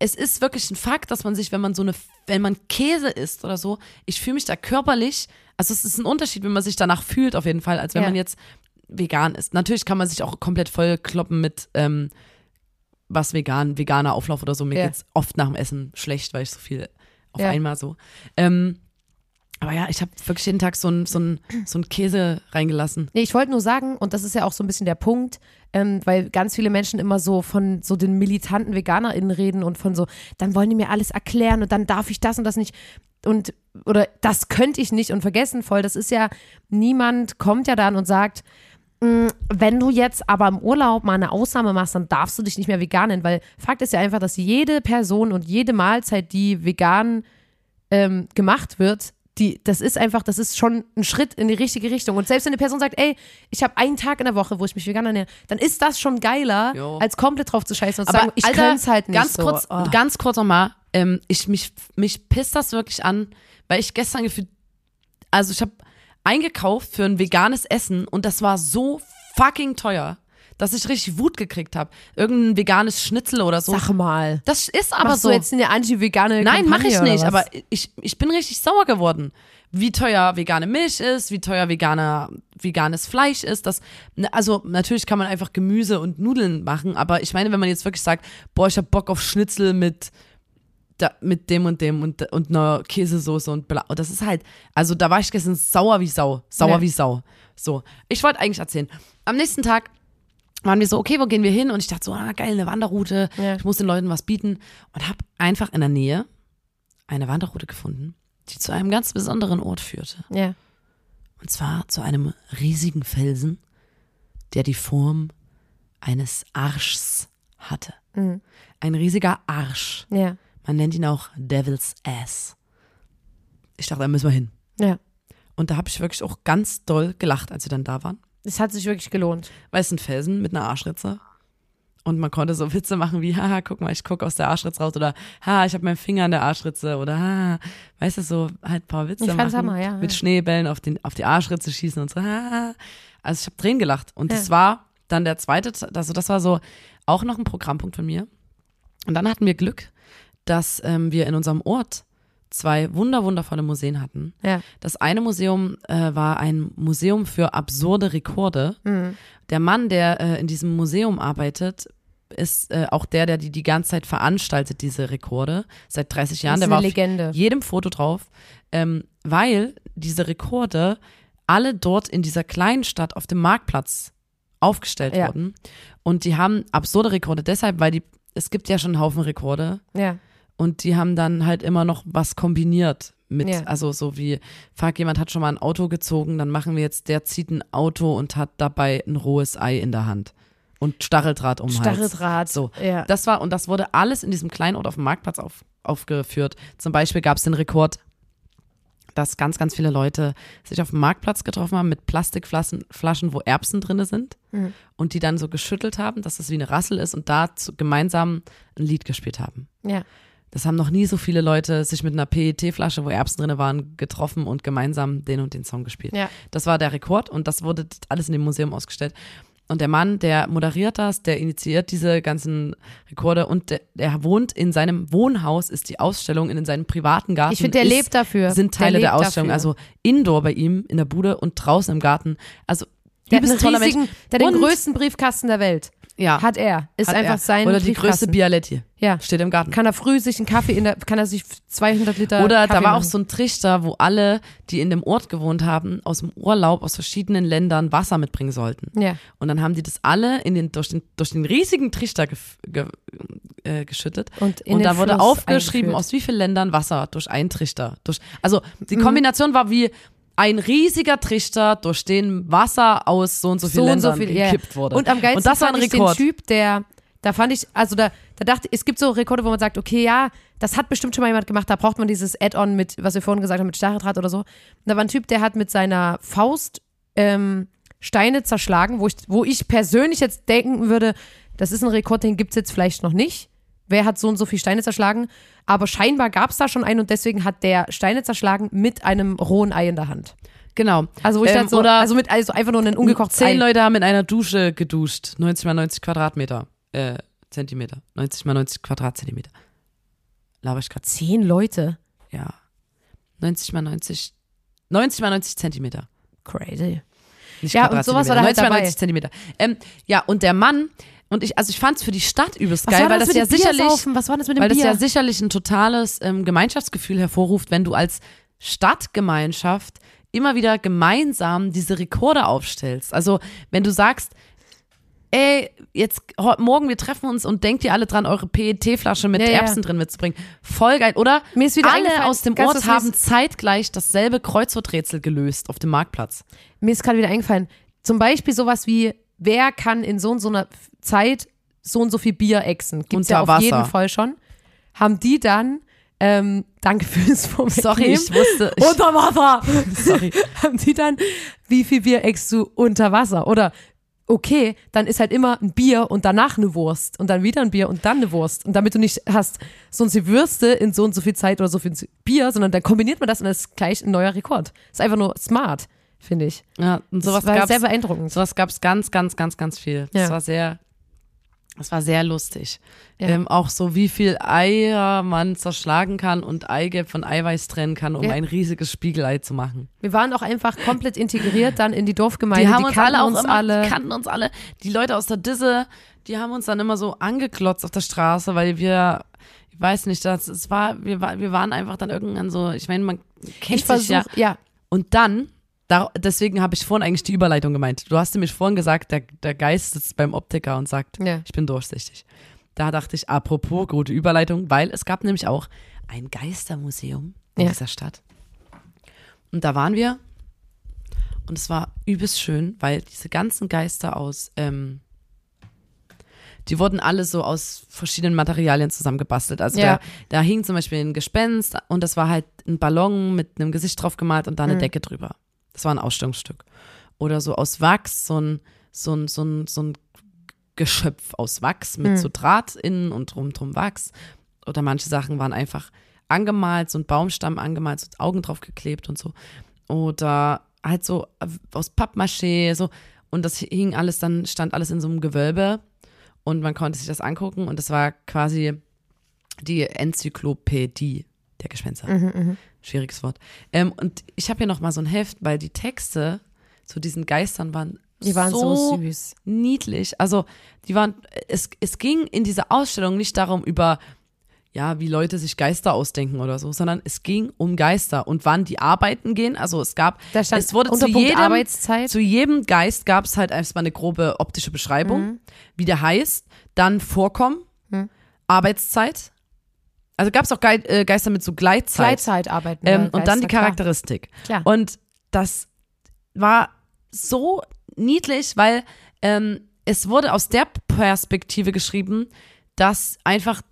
es ist wirklich ein Fakt, dass man sich, wenn man so eine, wenn man Käse isst oder so, ich fühle mich da körperlich, also es ist ein Unterschied, wenn man sich danach fühlt auf jeden Fall, als wenn Ja. man jetzt vegan ist. Natürlich kann man sich auch komplett vollkloppen mit ähm, was vegan, veganer Auflauf oder so. Mir Ja. geht's oft nach dem Essen schlecht, weil ich so viel auf Ja. einmal so. Ähm, aber ja, ich habe wirklich jeden Tag so ein, so so ein Käse reingelassen. Nee, ich wollte nur sagen, und das ist ja auch so ein bisschen der Punkt, ähm, weil ganz viele Menschen immer so von so den militanten VeganerInnen reden und von so, dann wollen die mir alles erklären und dann darf ich das und das nicht und oder das könnte ich nicht und vergessen voll. Das ist ja, niemand kommt ja dann und sagt, "Mm, wenn du jetzt aber im Urlaub mal eine Ausnahme machst, dann darfst du dich nicht mehr vegan nennen, weil Fakt ist ja einfach, dass jede Person und jede Mahlzeit, die vegan ähm, gemacht wird, die, das ist einfach, das ist schon ein Schritt in die richtige Richtung. Und selbst wenn eine Person sagt, ey, ich habe einen Tag in der Woche, wo ich mich vegan ernähre, dann ist das schon geiler, Jo. als komplett drauf zu scheißen und zu Aber sagen, ich Alter, könnte es halt nicht. Ganz so. kurz, Oh. ganz kurz nochmal. Ähm, ich mich mich pisst das wirklich an, weil ich gestern gefühlt, also ich habe eingekauft für ein veganes Essen und das war so fucking teuer, dass ich richtig Wut gekriegt habe. Irgendein veganes Schnitzel oder so. Sag mal. Das ist aber Machst so. du jetzt eine anti-vegane Nein, mache ich nicht, aber ich, ich bin richtig sauer geworden. Wie teuer vegane Milch ist, wie teuer veganer, veganes Fleisch ist. Das, ne, also natürlich kann man einfach Gemüse und Nudeln machen, aber ich meine, wenn man jetzt wirklich sagt, boah, ich hab Bock auf Schnitzel mit, da, mit dem und dem und, und einer Käsesoße und bla. Und das ist halt, also da war ich gestern sauer wie Sau. Sauer Ja. wie Sau. So, ich wollte eigentlich erzählen. Am nächsten Tag waren wir so, okay, wo gehen wir hin? Und ich dachte so, ah, geil, eine Wanderroute. Ja. Ich muss den Leuten was bieten. Und habe einfach in der Nähe eine Wanderroute gefunden, die zu einem ganz besonderen Ort führte. Ja. Und zwar zu einem riesigen Felsen, der die Form eines Arschs hatte. Mhm. Ein riesiger Arsch. Ja. Man nennt ihn auch Devil's Ass. Ich dachte, da müssen wir hin. Ja. Und da habe ich wirklich auch ganz doll gelacht, als wir dann da waren. Es hat sich wirklich gelohnt. Weil es ein Felsen mit einer Arschritze. Und man konnte so Witze machen wie, haha, guck mal, ich gucke aus der Arschritze raus oder ha, ich habe meinen Finger an der Arschritze oder ha, weißt du, so halt ein paar Witze Ich machen. Hammer, ja, mit ja. Schneebällen auf, den, auf die Arschritze schießen und so, ha. Also ich habe Tränen gelacht. Und Ja. das war dann der zweite, also das war so auch noch ein Programmpunkt von mir. Und dann hatten wir Glück, dass ähm, wir in unserem Ort zwei wunder wundervolle Museen hatten. Ja. Das eine Museum äh, war ein Museum für absurde Rekorde. Mhm. Der Mann, der äh, in diesem Museum arbeitet, ist äh, auch der, der die die ganze Zeit veranstaltet, diese Rekorde, seit 30 Jahren. Das ist Der war eine auf Legende. jedem Foto drauf, ähm, weil diese Rekorde alle dort in dieser kleinen Stadt auf dem Marktplatz aufgestellt Ja. wurden. Und die haben absurde Rekorde deshalb, weil die, es gibt ja schon einen Haufen Rekorde Ja. Und die haben dann halt immer noch was kombiniert mit, Ja. also so wie, fuck, jemand hat schon mal ein Auto gezogen, dann machen wir jetzt, der zieht ein Auto und hat dabei ein rohes Ei in der Hand und Stacheldraht um Hals. Stacheldraht. So, Ja. das war, und das wurde alles in diesem kleinen Ort auf dem Marktplatz auf, aufgeführt. Zum Beispiel gab es den Rekord, dass ganz, ganz viele Leute sich auf dem Marktplatz getroffen haben mit Plastikflaschen, Flaschen, wo Erbsen drinne sind Mhm. und die dann so geschüttelt haben, dass das wie eine Rassel ist und da zu, gemeinsam ein Lied gespielt haben. ja. Das haben noch nie so viele Leute sich mit einer PET-Flasche, wo Erbsen drinne waren, getroffen und gemeinsam den und den Song gespielt. Ja. Das war der Rekord und das wurde alles in dem Museum ausgestellt. Und der Mann, der moderiert das, der initiiert diese ganzen Rekorde und der, der wohnt in seinem Wohnhaus, ist die Ausstellung in, seinem privaten Garten. Ich finde, der ist, lebt dafür. Sind Teile der, der Ausstellung. Dafür. Also indoor bei ihm in der Bude und draußen im Garten. Also der hat, einen riesigen, Mensch. der hat den größten Briefkasten der Welt. Ja, Hat er. Ist hat einfach er. sein Oder die größte. Bialetti. Ja. Steht im Garten. Kann er früh sich einen Kaffee in der, kann er sich 200 Liter Oder Kaffee da war auch machen. so ein Trichter, wo alle, die in dem Ort gewohnt haben, aus dem Urlaub aus verschiedenen Ländern Wasser mitbringen sollten. Ja. Und dann haben die das alle in den, durch, den, durch den riesigen Trichter gef, ge, äh, geschüttet. Und, in und da wurde Fluss aufgeschrieben, eingeführt. aus wie vielen Ländern Wasser durch einen Trichter. Durch, also die Mhm. Kombination war wie ein riesiger Trichter, durch den Wasser aus so und so vielen so und so Ländern viel, gekippt wurde. Und am geilsten und das war ein Rekord. Typ, der, da fand ich, also da, da dachte es gibt so Rekorde, wo man sagt, okay, ja, das hat bestimmt schon mal jemand gemacht, da braucht man dieses Add-on mit, was wir vorhin gesagt haben, mit Stacheldraht oder so. Und da war ein Typ, der hat mit seiner Faust ähm, Steine zerschlagen, wo ich, wo ich persönlich jetzt denken würde, das ist ein Rekord, den gibt es jetzt vielleicht noch nicht. Wer hat so und so viele Steine zerschlagen? Aber scheinbar gab es da schon einen und deswegen hat der Steine zerschlagen mit einem rohen Ei in der Hand. Genau. Also wo ich Ähm, dachte so, oder also mit also einfach nur ein ungekochtes Ei. Zehn Leute haben in einer Dusche geduscht. 90 mal 90 Quadratmeter. Äh, Zentimeter. 90 mal 90 Quadratzentimeter. Laber ich gerade. Zehn Leute. Ja. 90 mal 90. 90 mal 90 Zentimeter. Crazy. Nicht Ja, und sowas war da halt 90 mal dabei. 90 Zentimeter. Ähm, ja, und der Mann, und ich, also ich fand es für die Stadt übelst Was geil, weil das das, ja sicherlich? Was war das mit dem weil das Bier? ja sicherlich ein totales ähm, Gemeinschaftsgefühl hervorruft, wenn du als Stadtgemeinschaft immer wieder gemeinsam diese Rekorde aufstellst. Also wenn du sagst, ey, jetzt Morgen, wir treffen uns und denkt ihr alle dran, eure PET-Flasche mit Ja, ja. Erbsen drin mitzubringen. Voll geil. Oder Mir ist wieder alle aus dem Ort haben zeitgleich dasselbe Kreuzworträtsel gelöst auf dem Marktplatz. Mir ist gerade wieder eingefallen. Zum Beispiel sowas wie, wer kann in so und so einer Zeit so und so viel Bier exen? Gibt's ja Unter auf jeden Wasser. Fall schon. Haben die dann, ähm, danke fürs Vorwegnehmen. Sorry, ich wusste. Ich, Unter Wasser! sorry. haben die dann, wie viel Bier exst du unter Wasser? Oder okay, dann ist halt immer ein Bier und danach eine Wurst und dann wieder ein Bier und dann eine Wurst. Und damit du nicht hast, so und so Würste in so und so viel Zeit oder so viel Bier, sondern dann kombiniert man das und das ist gleich ein neuer Rekord. Ist einfach nur smart, finde ich. Ja, und sowas das war sehr beeindruckend. sowas gab's ganz, ganz, ganz, ganz viel. Das Ja. war sehr, das war sehr lustig. Ja. Ähm, auch so, wie viel Eier man zerschlagen kann und Eigelb von Eiweiß trennen kann, um Ja. ein riesiges Spiegelei zu machen. Wir waren auch einfach komplett integriert dann in die Dorfgemeinde. Die haben uns kannten alle uns immer, alle. Die kannten uns alle. Die Leute aus der Disse, die haben uns dann immer so angeklotzt auf der Straße, weil wir, ich weiß nicht, das, es war, wir, wir waren einfach dann irgendwann so, ich meine, man kennt ich sich ja. ja. Und dann, da, deswegen habe ich vorhin eigentlich die Überleitung gemeint. Du hast nämlich vorhin gesagt, der, der Geist sitzt beim Optiker und sagt, Ja. ich bin durchsichtig. Da dachte ich, apropos, gute Überleitung, weil es gab nämlich auch ein Geistermuseum in Ja. dieser Stadt. Und da waren wir und es war übelst schön, weil diese ganzen Geister aus, ähm, die wurden alle so aus verschiedenen Materialien zusammengebastelt. Also Ja. da, da hing zum Beispiel ein Gespenst und das war halt ein Ballon mit einem Gesicht drauf gemalt und da eine Mhm. Decke drüber. Das war ein Ausstellungsstück. Oder so aus Wachs, so ein, so ein, so ein, so ein Geschöpf aus Wachs mit Mhm. so Draht innen und drum drum Wachs. Oder manche Sachen waren einfach angemalt, so ein Baumstamm angemalt, so Augen drauf geklebt und so. Oder halt so aus Pappmaché, so. Und das hing alles dann, stand alles in so einem Gewölbe und man konnte sich das angucken und das war quasi die Enzyklopädie der Gespenster. Mhm, Schwieriges Wort. Ähm, und ich habe hier noch mal so ein Heft, weil die Texte zu diesen Geistern waren, Die waren so, süß. niedlich. Also die waren, es, es ging in dieser Ausstellung nicht darum über, ja, wie Leute sich Geister ausdenken oder so, sondern es ging um Geister und wann die arbeiten gehen. Also es gab, Da stand es wurde zu jedem, Arbeitszeit. zu jedem Geist gab es halt erstmal eine grobe optische Beschreibung, Mhm. wie der heißt, dann Vorkommen, Mhm. Arbeitszeit. Also gab es auch Ge äh, Geister mit so Gleitzeit. Gleitzeit arbeiten. Ähm, und dann die Geister, klar. Charakteristik. Klar. Und das war so niedlich, weil ähm, es wurde aus der Perspektive geschrieben, dass einfach,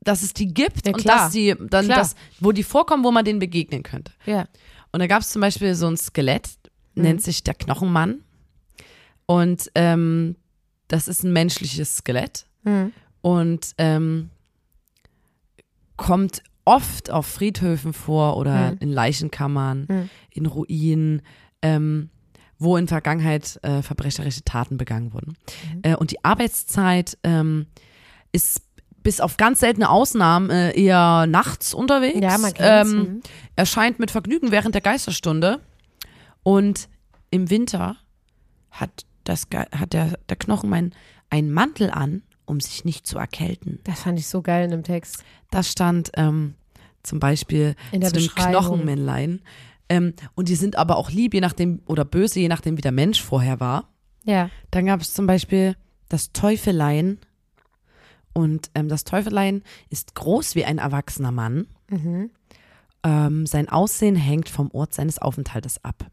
dass es die gibt Ja, und dass die dann Klar. das, wo die vorkommen, wo man denen begegnen könnte. Ja. Und da gab es zum Beispiel so ein Skelett, Mhm. nennt sich der Knochenmann. Und ähm, das ist ein menschliches Skelett Mhm. und ähm, kommt oft auf Friedhöfen vor oder Mhm. in Leichenkammern, Mhm. in Ruinen. Ähm, wo in Vergangenheit äh, verbrecherische Taten begangen wurden. Äh, und die Arbeitszeit ähm, ist bis auf ganz seltene Ausnahmen äh, eher nachts unterwegs. Ja, man ähm, mhm. Erscheint mit Vergnügen während der Geisterstunde. Und im Winter hat, das, hat der, der Knochenmann einen Mantel an, um sich nicht zu erkälten. Das fand ich so geil in dem Text. Das stand ähm, zum Beispiel zu dem. Knochenmännlein. Ähm, und die sind aber auch lieb, je nachdem, oder böse, je nachdem, wie der Mensch vorher war. Ja. Dann gab es zum Beispiel das Teufelein. Und ähm, das Teufelein ist groß wie ein erwachsener Mann. Mhm. Ähm, sein Aussehen hängt vom Ort seines Aufenthaltes ab.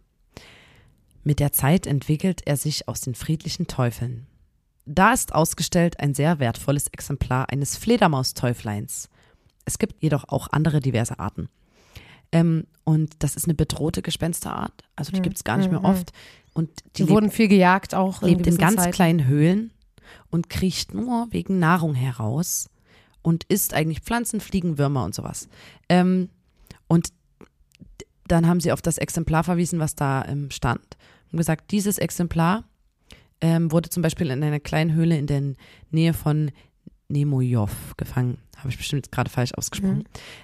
Mit der Zeit entwickelt er sich aus den friedlichen Teufeln. Da ist ausgestellt ein sehr wertvolles Exemplar eines Fledermausteufleins. Es gibt jedoch auch andere diverse Arten. Ähm, und das ist eine bedrohte Gespensterart. Also die gibt es gar nicht mehr oft. Und die, Die lebt, wurden viel gejagt auch. lebt in gewissen ganz Zeiten. kleinen Höhlen und kriecht nur wegen Nahrung heraus und isst eigentlich Pflanzen, Fliegen, Würmer und sowas. Ähm, und dann haben sie auf das Exemplar verwiesen, was da ähm, stand. Und gesagt, dieses Exemplar ähm, wurde zum Beispiel in einer kleinen Höhle in der Nähe von Nemojov gefangen. Habe ich bestimmt jetzt gerade falsch ausgesprochen.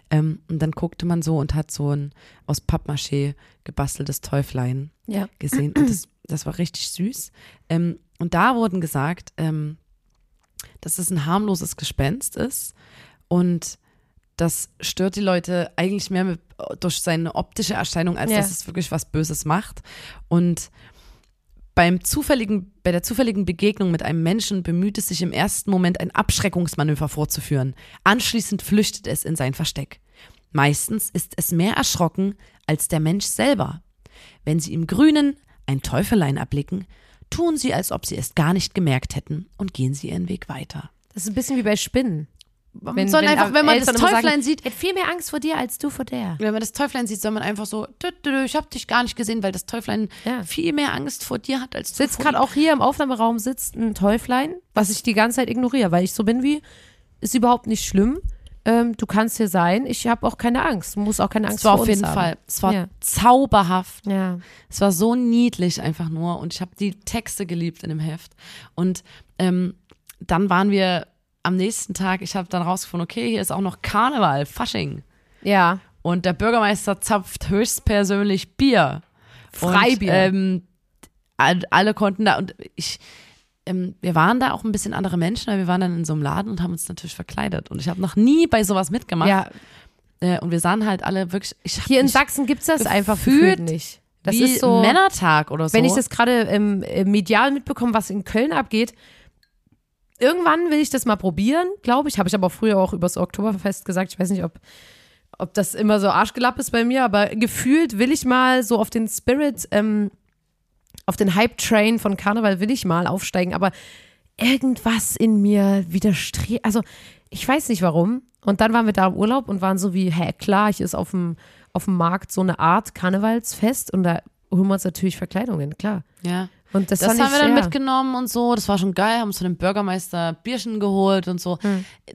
Ähm, und dann guckte man so und hat so ein aus Pappmaché gebasteltes Teuflein Ja. gesehen. Und das, das war richtig süß. Ähm, und da wurden gesagt, ähm, dass es ein harmloses Gespenst ist und das stört die Leute eigentlich mehr mit, durch seine optische Erscheinung, als Ja. dass es wirklich was Böses macht. Und beim zufälligen, bei der zufälligen Begegnung mit einem Menschen bemüht es sich im ersten Moment ein Abschreckungsmanöver vorzuführen. Anschließend flüchtet es in sein Versteck. Meistens ist es mehr erschrocken als der Mensch selber. Wenn sie im Grünen ein Teufelein erblicken, tun sie, als ob sie es gar nicht gemerkt hätten und gehen sie ihren Weg weiter. Das ist ein bisschen wie bei Spinnen. Man soll einfach, wenn man das Eltern immer Teuflein sagen, sieht, Ich hätte viel mehr Angst vor dir als du vor der. wenn man das Teuflein sieht, soll man einfach so, "Dü, dü, dü, ich habe dich gar nicht gesehen, weil das Teuflein Ja. viel mehr Angst vor dir hat als du Sitzt vor gerade ihm." auch hier im Aufnahmeraum sitzt ein Täuflein, was ich die ganze Zeit ignoriere, weil ich so bin wie, ist überhaupt nicht schlimm. Ähm, du kannst hier sein. Ich habe auch keine Angst. Du musst auch keine Angst Es war vor auf uns jeden haben. Fall, es war Ja. zauberhaft. Ja. Es war so niedlich einfach nur und ich habe die Texte geliebt in dem Heft. Und ähm, dann waren wir am nächsten Tag, ich habe dann rausgefunden, okay, hier ist auch noch Karneval, Fasching. Ja. Und der Bürgermeister zapft höchstpersönlich Bier. Freibier. Und, ähm, all- alle konnten da und ich, ähm, wir waren da auch ein bisschen andere Menschen, weil wir waren dann in so einem Laden und haben uns natürlich verkleidet. Und ich habe noch nie bei sowas mitgemacht. ja. Äh, und wir sahen halt alle wirklich. Hier in Sachsen gibt's das einfach gefühlt nicht. Das ist so. Männertag oder so. Wenn ich das gerade ähm, äh, medial mitbekomme, was in Köln abgeht, irgendwann will ich das mal probieren, glaube ich. Habe ich aber früher auch übers Oktoberfest gesagt. Ich weiß nicht, ob, ob das immer so Arschgelapp ist bei mir, aber gefühlt will ich mal so auf den Spirit, ähm, auf den Hype-Train von Karneval will ich mal aufsteigen, aber irgendwas in mir widerstrebt. Also, ich weiß nicht warum. Und dann waren wir da im Urlaub und waren so wie, hä, klar, hier ist auf dem, auf dem Markt so eine Art Karnevalsfest und da holen wir uns natürlich Verkleidungen, klar. ja. Und das, Das haben ich, wir dann ja. mitgenommen und so. Das war schon geil. Haben uns von dem Bürgermeister Bierchen geholt und so.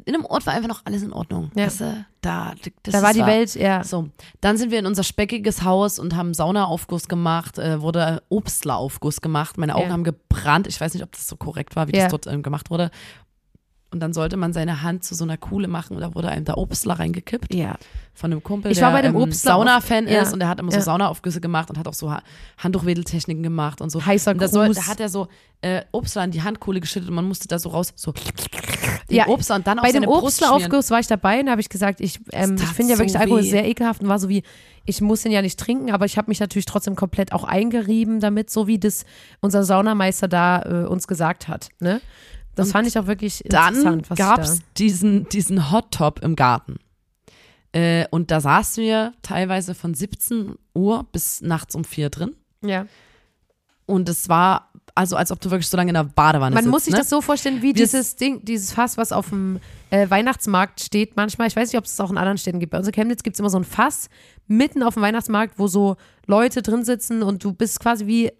In dem Ort war einfach noch alles in Ordnung. Hm. Ja. Du, da, das Da war die Welt, ja. So, dann sind wir in unser speckiges Haus und haben Saunaaufguss gemacht, äh, wurde Obstleraufguss gemacht. Meine Augen Ja. haben gebrannt. Ich weiß nicht, ob das so korrekt war, wie das dort ähm, gemacht wurde. Und dann sollte man seine Hand zu so einer Kuhle machen und da wurde einem da Obstler reingekippt Ja. von einem Kumpel, Ich der war bei dem ähm, Obstler Sauna-Fan ja. ist und der hat immer so Ja. Saunaaufgüsse gemacht und hat auch so ha Handtuchwedeltechniken gemacht und so. Heißer und da, soll, da hat er so äh, Obstler in die Handkuhle geschüttet und man musste da so raus, so den Ja, Obstler und dann auf Bei dem. Obstleraufguss war ich dabei und da habe ich gesagt, ich, ähm, ich finde ja wirklich so Alkohol weh. sehr ekelhaft und war so wie, ich muss den ja nicht trinken, aber ich habe mich natürlich trotzdem komplett auch eingerieben damit, so wie das unser Saunameister da äh, uns gesagt hat. Ne? Das Und fand ich auch wirklich Dann interessant. ich gab es diesen, diesen Hot Top im Garten. Äh, und da saßen wir teilweise von 17 Uhr bis nachts um vier drin. da, ja. Und es war also, als ob du wirklich so lange in der Badewanne Man sitzt. muss sich ne? das so vorstellen, wie Wir- dieses Ding, dieses Fass, was auf dem äh, Weihnachtsmarkt steht manchmal. Ich weiß nicht, ob es auch in anderen Städten gibt. Bei uns in Chemnitz gibt es immer so ein Fass mitten auf dem Weihnachtsmarkt, wo so Leute drin sitzen und du bist quasi wie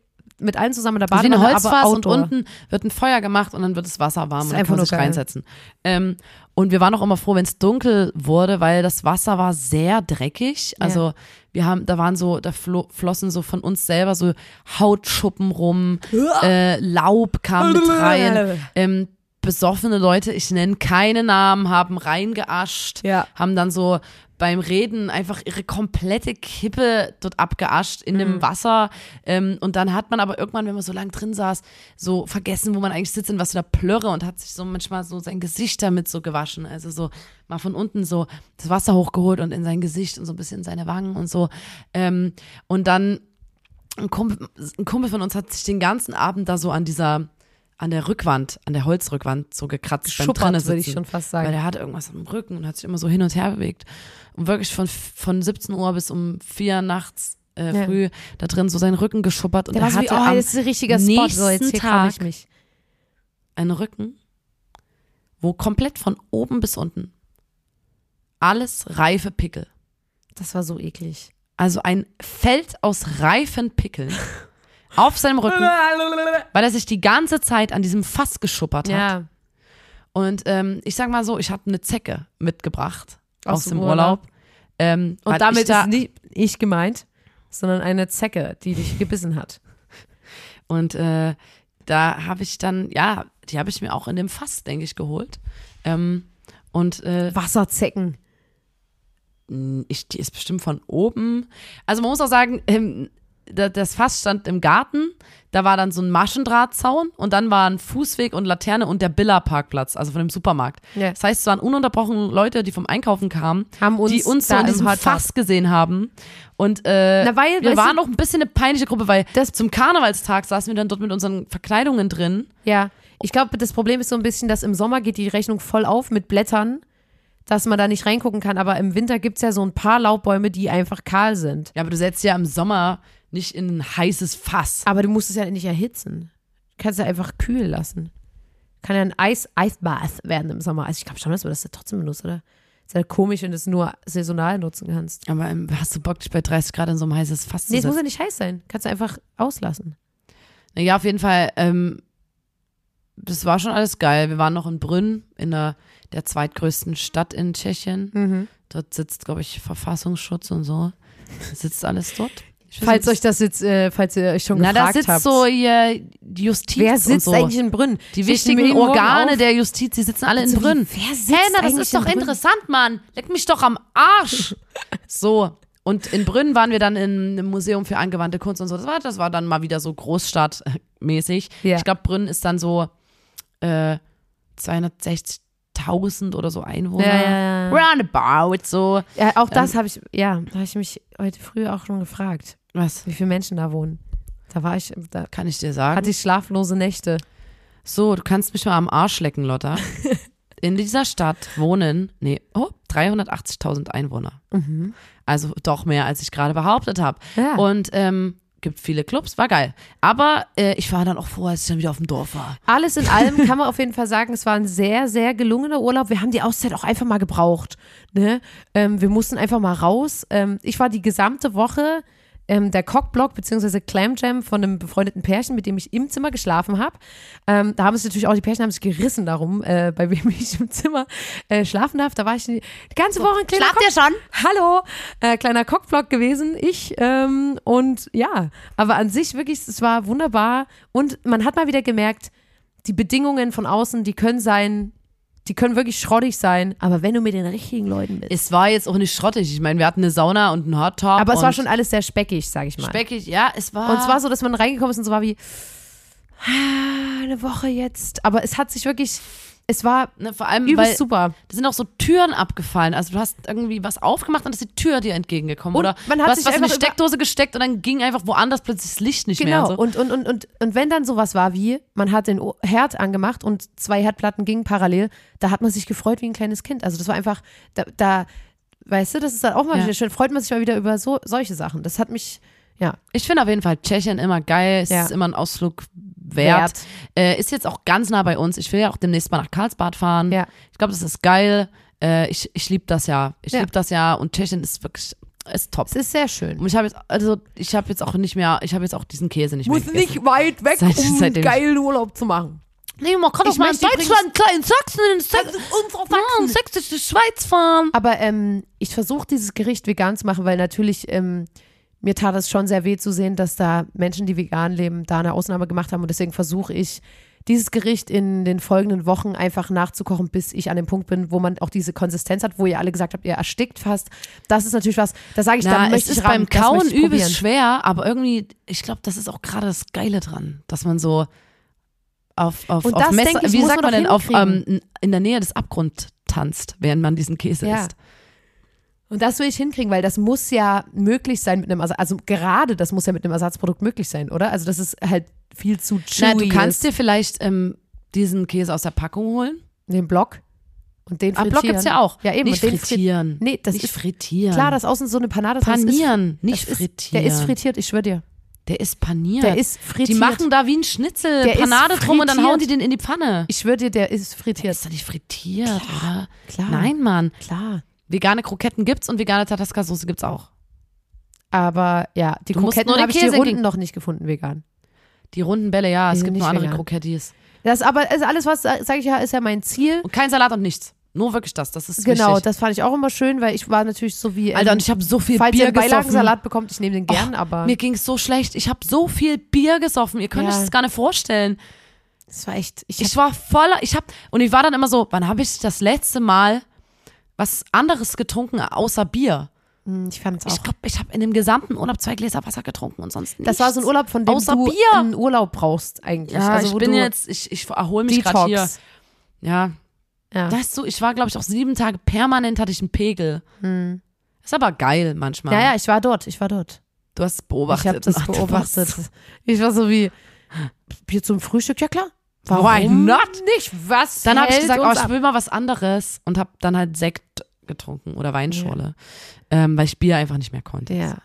mit allen zusammen in der Also wie ein Badewanne, aber Holzfass und unten wird ein Feuer gemacht und dann wird das Wasser warm ist und dann einfach kann man nur sich geil. reinsetzen. Ähm, Und wir waren auch immer froh, wenn es dunkel wurde, weil das Wasser war sehr dreckig. Also wir haben, da waren so, da flo flossen so von uns selber so Hautschuppen rum, äh, Laub kam mit rein. Ähm, besoffene Leute, ich nenne keine Namen, haben reingeascht, Ja. haben dann so beim Reden einfach ihre komplette Kippe dort abgeascht in Mhm. dem Wasser. Ähm, und dann hat man aber irgendwann, wenn man so lang drin saß, so vergessen, wo man eigentlich sitzt und was für da plörre und hat sich so manchmal so sein Gesicht damit so gewaschen. Also so mal von unten so das Wasser hochgeholt und in sein Gesicht und so ein bisschen in seine Wangen und so. Ähm, und dann ein Kumpel, ein Kumpel von uns hat sich den ganzen Abend da so an dieser, an der Rückwand, an der Holzrückwand so gekratzt beim Schuppert, drinnen würde ich sitzen. schon fast Weil sagen. er hatte irgendwas am Rücken und hat sich immer so hin und her bewegt. Und wirklich von, von 17 Uhr bis um 4 nachts äh, Ja. früh da drin so seinen Rücken geschuppert. Und Der er war so wie, hatte oh, am das ist ein richtiger Spot. So, jetzt hier kann ich Tag mich. einen Rücken, wo komplett von oben bis unten alles reife Pickel. Das war so eklig. Also ein Feld aus reifen Pickeln auf seinem Rücken, weil er sich die ganze Zeit an diesem Fass geschuppert hat. Ja. Und ähm, ich sag mal so, ich habe eine Zecke mitgebracht aus, Aus dem Urlaub. Urlaub. Ähm, Und damit ich da, ist nicht ich gemeint, sondern eine Zecke, die dich gebissen hat. Und äh, da habe ich dann, ja, die habe ich mir auch in dem Fass, denke ich, geholt. Ähm, und äh, Wasserzecken. ich, die ist bestimmt von oben. Also man muss auch sagen, ähm, das Fass stand im Garten, da war dann so ein Maschendrahtzaun und dann waren Fußweg und Laterne und der Billa-Parkplatz, also von dem Supermarkt. Ja. Das heißt, es waren ununterbrochen Leute, die vom Einkaufen kamen, uns die uns so da in diesem Fass gesehen haben. Und äh, Na, weil, wir waren auch ein bisschen eine peinliche Gruppe, weil zum Karnevalstag saßen wir dann dort mit unseren Verkleidungen drin. Ja, ich glaube, das Problem ist so ein bisschen, dass im Sommer geht die Rechnung voll auf mit Blättern, dass man da nicht reingucken kann. Aber im Winter gibt es ja so ein paar Laubbäume, die einfach kahl sind. Ja, aber du setzt ja im Sommer nicht in ein heißes Fass. Aber du musst es ja nicht erhitzen. Du kannst ja einfach kühl lassen. Kann ja ein Eis, Eisbath werden im Sommer. Also ich glaube schon, dass man das ja trotzdem benutzt, oder? Ist ja komisch, wenn du es nur saisonal nutzen kannst. Aber ähm, hast du Bock, dich bei 30 Grad in so ein heißes Fass Nee, es zu muss ja nicht heiß sein. Kannst du einfach auslassen. Ja, auf jeden Fall. Ähm, das war schon alles geil. Wir waren noch in Brünn, in der, der zweitgrößten Stadt in Tschechien. Mhm. Dort sitzt, glaube ich, Verfassungsschutz und so. Sitzt alles dort. Falls euch das jetzt, äh, falls ihr euch schon Na, da gefragt sitzt habt. so die Justiz wer und sitzt so. eigentlich in Brünn? Die wichtigen Organe der Justiz, die sitzen alle in So wie, Brünn. wer sitzt Hä, na, das ist doch in interessant, Mann. Leck mich doch am Arsch. so. Und in Brünn waren wir dann in einem Museum für angewandte Kunst und so. Das war, das war dann mal wieder so großstadtmäßig. Ja. Ich glaube, Brünn ist dann so äh, 260.000 oder so Einwohner. Ja, ja, ja. Roundabout, so. Ja, auch das Ähm, habe ich, ja, da habe ich mich heute früh auch schon gefragt, Was wie viele Menschen da wohnen. Da war ich, da kann ich dir sagen? hatte ich schlaflose Nächte. So, du kannst mich mal am Arsch lecken, Lotta. In dieser Stadt wohnen, nee, oh, 380.000 Einwohner. Also doch mehr, als ich gerade behauptet habe. Ja. Und ähm, gibt viele Clubs, war geil. Aber äh, ich war dann auch froh, als ich dann wieder auf dem Dorf war. Alles in allem kann man auf jeden Fall sagen, es war ein sehr, sehr gelungener Urlaub. Wir haben die Auszeit auch einfach mal gebraucht. Ne? Ähm, wir mussten einfach mal raus. Ähm, ich war die gesamte Woche ähm, der Cockblock bzw. Clam Jam von einem befreundeten Pärchen, mit dem ich im Zimmer geschlafen habe. Ähm, da haben sich natürlich auch die Pärchen haben sich gerissen darum, äh, bei wem ich im Zimmer äh, schlafen darf. Da war ich die, die ganze Woche ein kleiner Schlaft ihr schon? Hallo, äh, kleiner Cockblock gewesen, ich. Ähm, und ja, aber an sich wirklich, es war wunderbar. Und man hat mal wieder gemerkt, die Bedingungen von außen, die können sein, die können wirklich schrottig sein, aber wenn du mit den richtigen Leuten bist. Es war jetzt auch nicht schrottig. Ich meine, wir hatten eine Sauna und einen Hot Top. aber es war schon alles sehr speckig, sag ich mal. speckig. Ja, es war. Und es war so, dass man reingekommen ist und so war wie, ah, eine Woche jetzt. Aber es hat sich wirklich, es war ne, vor allem, übelst super. da sind auch so Türen abgefallen. Also du hast irgendwie was aufgemacht und ist die Tür dir entgegengekommen. Und Oder man hat du hast sich was in eine Steckdose gesteckt und dann ging einfach woanders plötzlich das Licht nicht mehr. Genau, Und so. und, und, und, und, und wenn dann sowas war wie, man hat den Herd angemacht und zwei Herdplatten gingen parallel, da hat man sich gefreut wie ein kleines Kind. Also das war einfach, da, da weißt du, das ist dann auch mal Ja. wieder schön, freut man sich mal wieder über so, solche Sachen. Das hat mich, ja, Ich finde auf jeden Fall Tschechien immer geil. Es Ja. ist immer ein Ausflug wert. Äh, ist jetzt auch ganz nah bei uns. Ich will ja auch demnächst mal nach Karlsbad fahren. Ja. Ich glaube, das ist geil. Äh, ich ich liebe das ja. Ich Ja. liebe das ja. Und Tschechien ist wirklich ist top. es ist sehr schön. Und ich habe jetzt, also ich habe jetzt auch nicht mehr, ich habe jetzt auch diesen Käse nicht mehr gegessen. weit weg, Seit- seitdem ich- geilen Urlaub zu machen. Nee, man kann doch mal in Deutschland, klar, in Sachsen, in Sachsen, unsere ja, in sächsische Schweiz fahren. Aber ähm, ich versuche dieses Gericht vegan zu machen, weil natürlich ähm, mir tat es schon sehr weh zu sehen, dass da Menschen, die vegan leben, da eine Ausnahme gemacht haben. Und deswegen versuche ich, dieses Gericht in den folgenden Wochen einfach nachzukochen, bis ich an dem Punkt bin, wo man auch diese Konsistenz hat, wo ihr alle gesagt habt, ihr erstickt fast. Das ist natürlich was, da sage ich, Na, dann es möchte ist ich ran, beim Kauen übelst schwer, aber irgendwie, ich glaube, das ist auch gerade das Geile dran, dass man so auf, auf, Und auf Messer, ich, wie sagt man denn, auf, ähm, in der Nähe des Abgrunds tanzt, während man diesen Käse Ja. isst. Und das will ich hinkriegen, weil das muss ja möglich sein mit einem Ersatz, also gerade das muss ja mit einem Ersatzprodukt möglich sein, oder? Also das ist halt viel zu chewy. Na, du kannst ist. dir vielleicht ähm, diesen Käse aus der Packung holen. den Block und den Ah, frittieren. Block gibt's ja auch. Ja, eben. Nicht und den frit- frittieren. Nee, das nicht ist frittieren. klar, dass außen so eine Panade ist. Panieren, Das nicht ist, frittieren. Der ist frittiert, ich schwöre dir. Der ist paniert. Der ist frittiert. Die machen da wie ein Schnitzel Der ist Panade drum und dann hauen die den in die Pfanne. Ich schwöre dir, der ist Der frittiert. ist doch nicht frittiert, oder? Klar. Nein, Mann. Klar. Vegane Kroketten gibt's und vegane Tatasca-Soße gibt's auch. Aber ja, die Du Kroketten habe ich die Runden noch nicht gefunden, vegan. Die runden Bälle, ja, Die es gibt nur andere vegan. Krokettis. Das aber ist alles, was, sage ich ja, ist ja mein Ziel. Und kein Salat und nichts. Nur wirklich das. Das ist Genau, wichtig. das fand ich auch immer schön, weil ich war natürlich so wie. Alter, ähm, und ich habe so viel falls Bier ihr. Beilagensalat bekommt, ich nehme den gern, Oh, aber Mir ging's so schlecht. Ich habe so viel Bier gesoffen. Ihr könnt Ja. euch das gar nicht vorstellen. das war echt. Ich, Ich war voller, ich hab, und ich war dann immer so, wann habe ich das letzte Mal was anderes getrunken außer Bier? hm, ich fand es auch. Ich glaube, ich habe in dem gesamten Urlaub zwei Gläser Wasser getrunken und sonst nichts. das war so ein Urlaub, von dem Außer du Bier. einen Urlaub brauchst eigentlich. Ja, also, ich bin jetzt, ich, ich erhole mich gerade hier. Ja, Ja. weißt du, ich war, glaube ich, auch sieben Tage permanent hatte ich einen Pegel. Ist aber geil manchmal. Hm. ja, ja, ich war dort, ich war dort. Du hast beobachtet. Ich habe das beobachtet. Ich war so wie, Bier zum Frühstück, ja klar. Why not? nicht? Was Dann habe ich gesagt, oh, ich will mal was anderes und habe dann halt Sekt getrunken oder Weinschorle, ähm, weil ich Bier einfach nicht mehr konnte. Ja.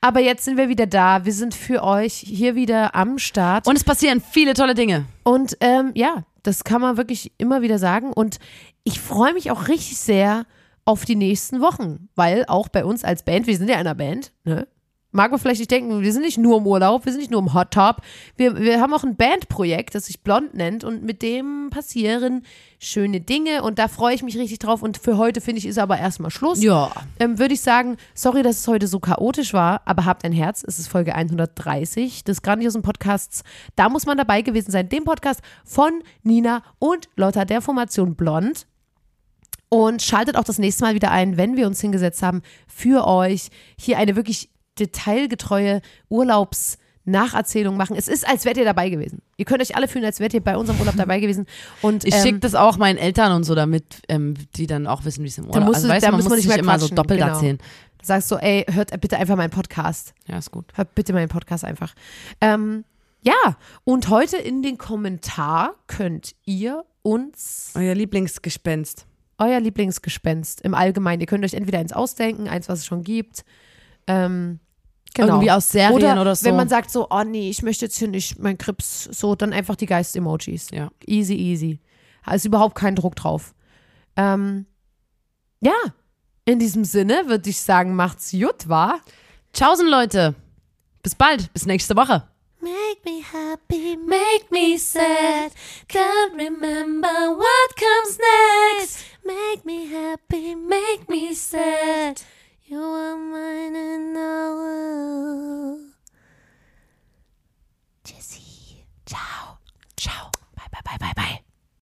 Aber jetzt sind wir wieder da. Wir sind für euch hier wieder am Start. Und es passieren viele tolle Dinge. Und ähm, ja, das kann man wirklich immer wieder sagen. Und ich freue mich auch richtig sehr auf die nächsten Wochen, weil auch bei uns als Band, wir sind ja einer Band, ne? Mag man vielleicht nicht denken, wir sind nicht nur im Urlaub, wir sind nicht nur im Hot Top. Wir, wir haben auch ein Bandprojekt, das sich Blond nennt und mit dem passieren schöne Dinge und da freue ich mich richtig drauf. Und für heute finde ich, ist aber erstmal Schluss. Ja. Ähm, Würde ich sagen, sorry, dass es heute so chaotisch war, aber habt ein Herz. Es ist Folge 130 des grandiosen Podcasts. Da muss man dabei gewesen sein. Dem Podcast von Nina und Lotta der Formation Blond. Und schaltet auch das nächste Mal wieder ein, wenn wir uns hingesetzt haben, für euch hier eine wirklich detailgetreue Urlaubsnacherzählung machen. Es ist, als wärt ihr dabei gewesen. Ihr könnt euch alle fühlen, als wärt ihr bei unserem Urlaub dabei gewesen. Und Ich ähm, schicke das auch meinen Eltern und so, damit ähm, die dann auch wissen, wie es im Urlaub musst Also du- weißt da du, man muss man nicht mehr immer so doppelt genau. erzählen. sagst so, ey, hört bitte einfach meinen Podcast. Ja, ist gut. Hört bitte meinen Podcast einfach. Ähm, ja, und heute in den Kommentar könnt ihr uns Euer Lieblingsgespenst. euer Lieblingsgespenst im Allgemeinen, ihr könnt euch entweder eins ausdenken, eins, was es schon gibt. Ähm, genau. Irgendwie aus Serien oder, oder so. wenn man sagt so, oh nee, ich möchte jetzt hier nicht mein Krips, so, dann einfach die Geist-Emojis. Ja. Easy, easy. Da ist überhaupt kein Druck drauf. Ähm, ja, in diesem Sinne würde ich sagen, macht's gut, wa? Tschaußen, Leute. Bis bald. Bis nächste Woche. Make me happy, Make me sad. can't remember what comes next. Make me happy, make me sad. You are mine and I will. Tschüssi. Ciao. Ciao. Bye, bye, bye, bye, bye.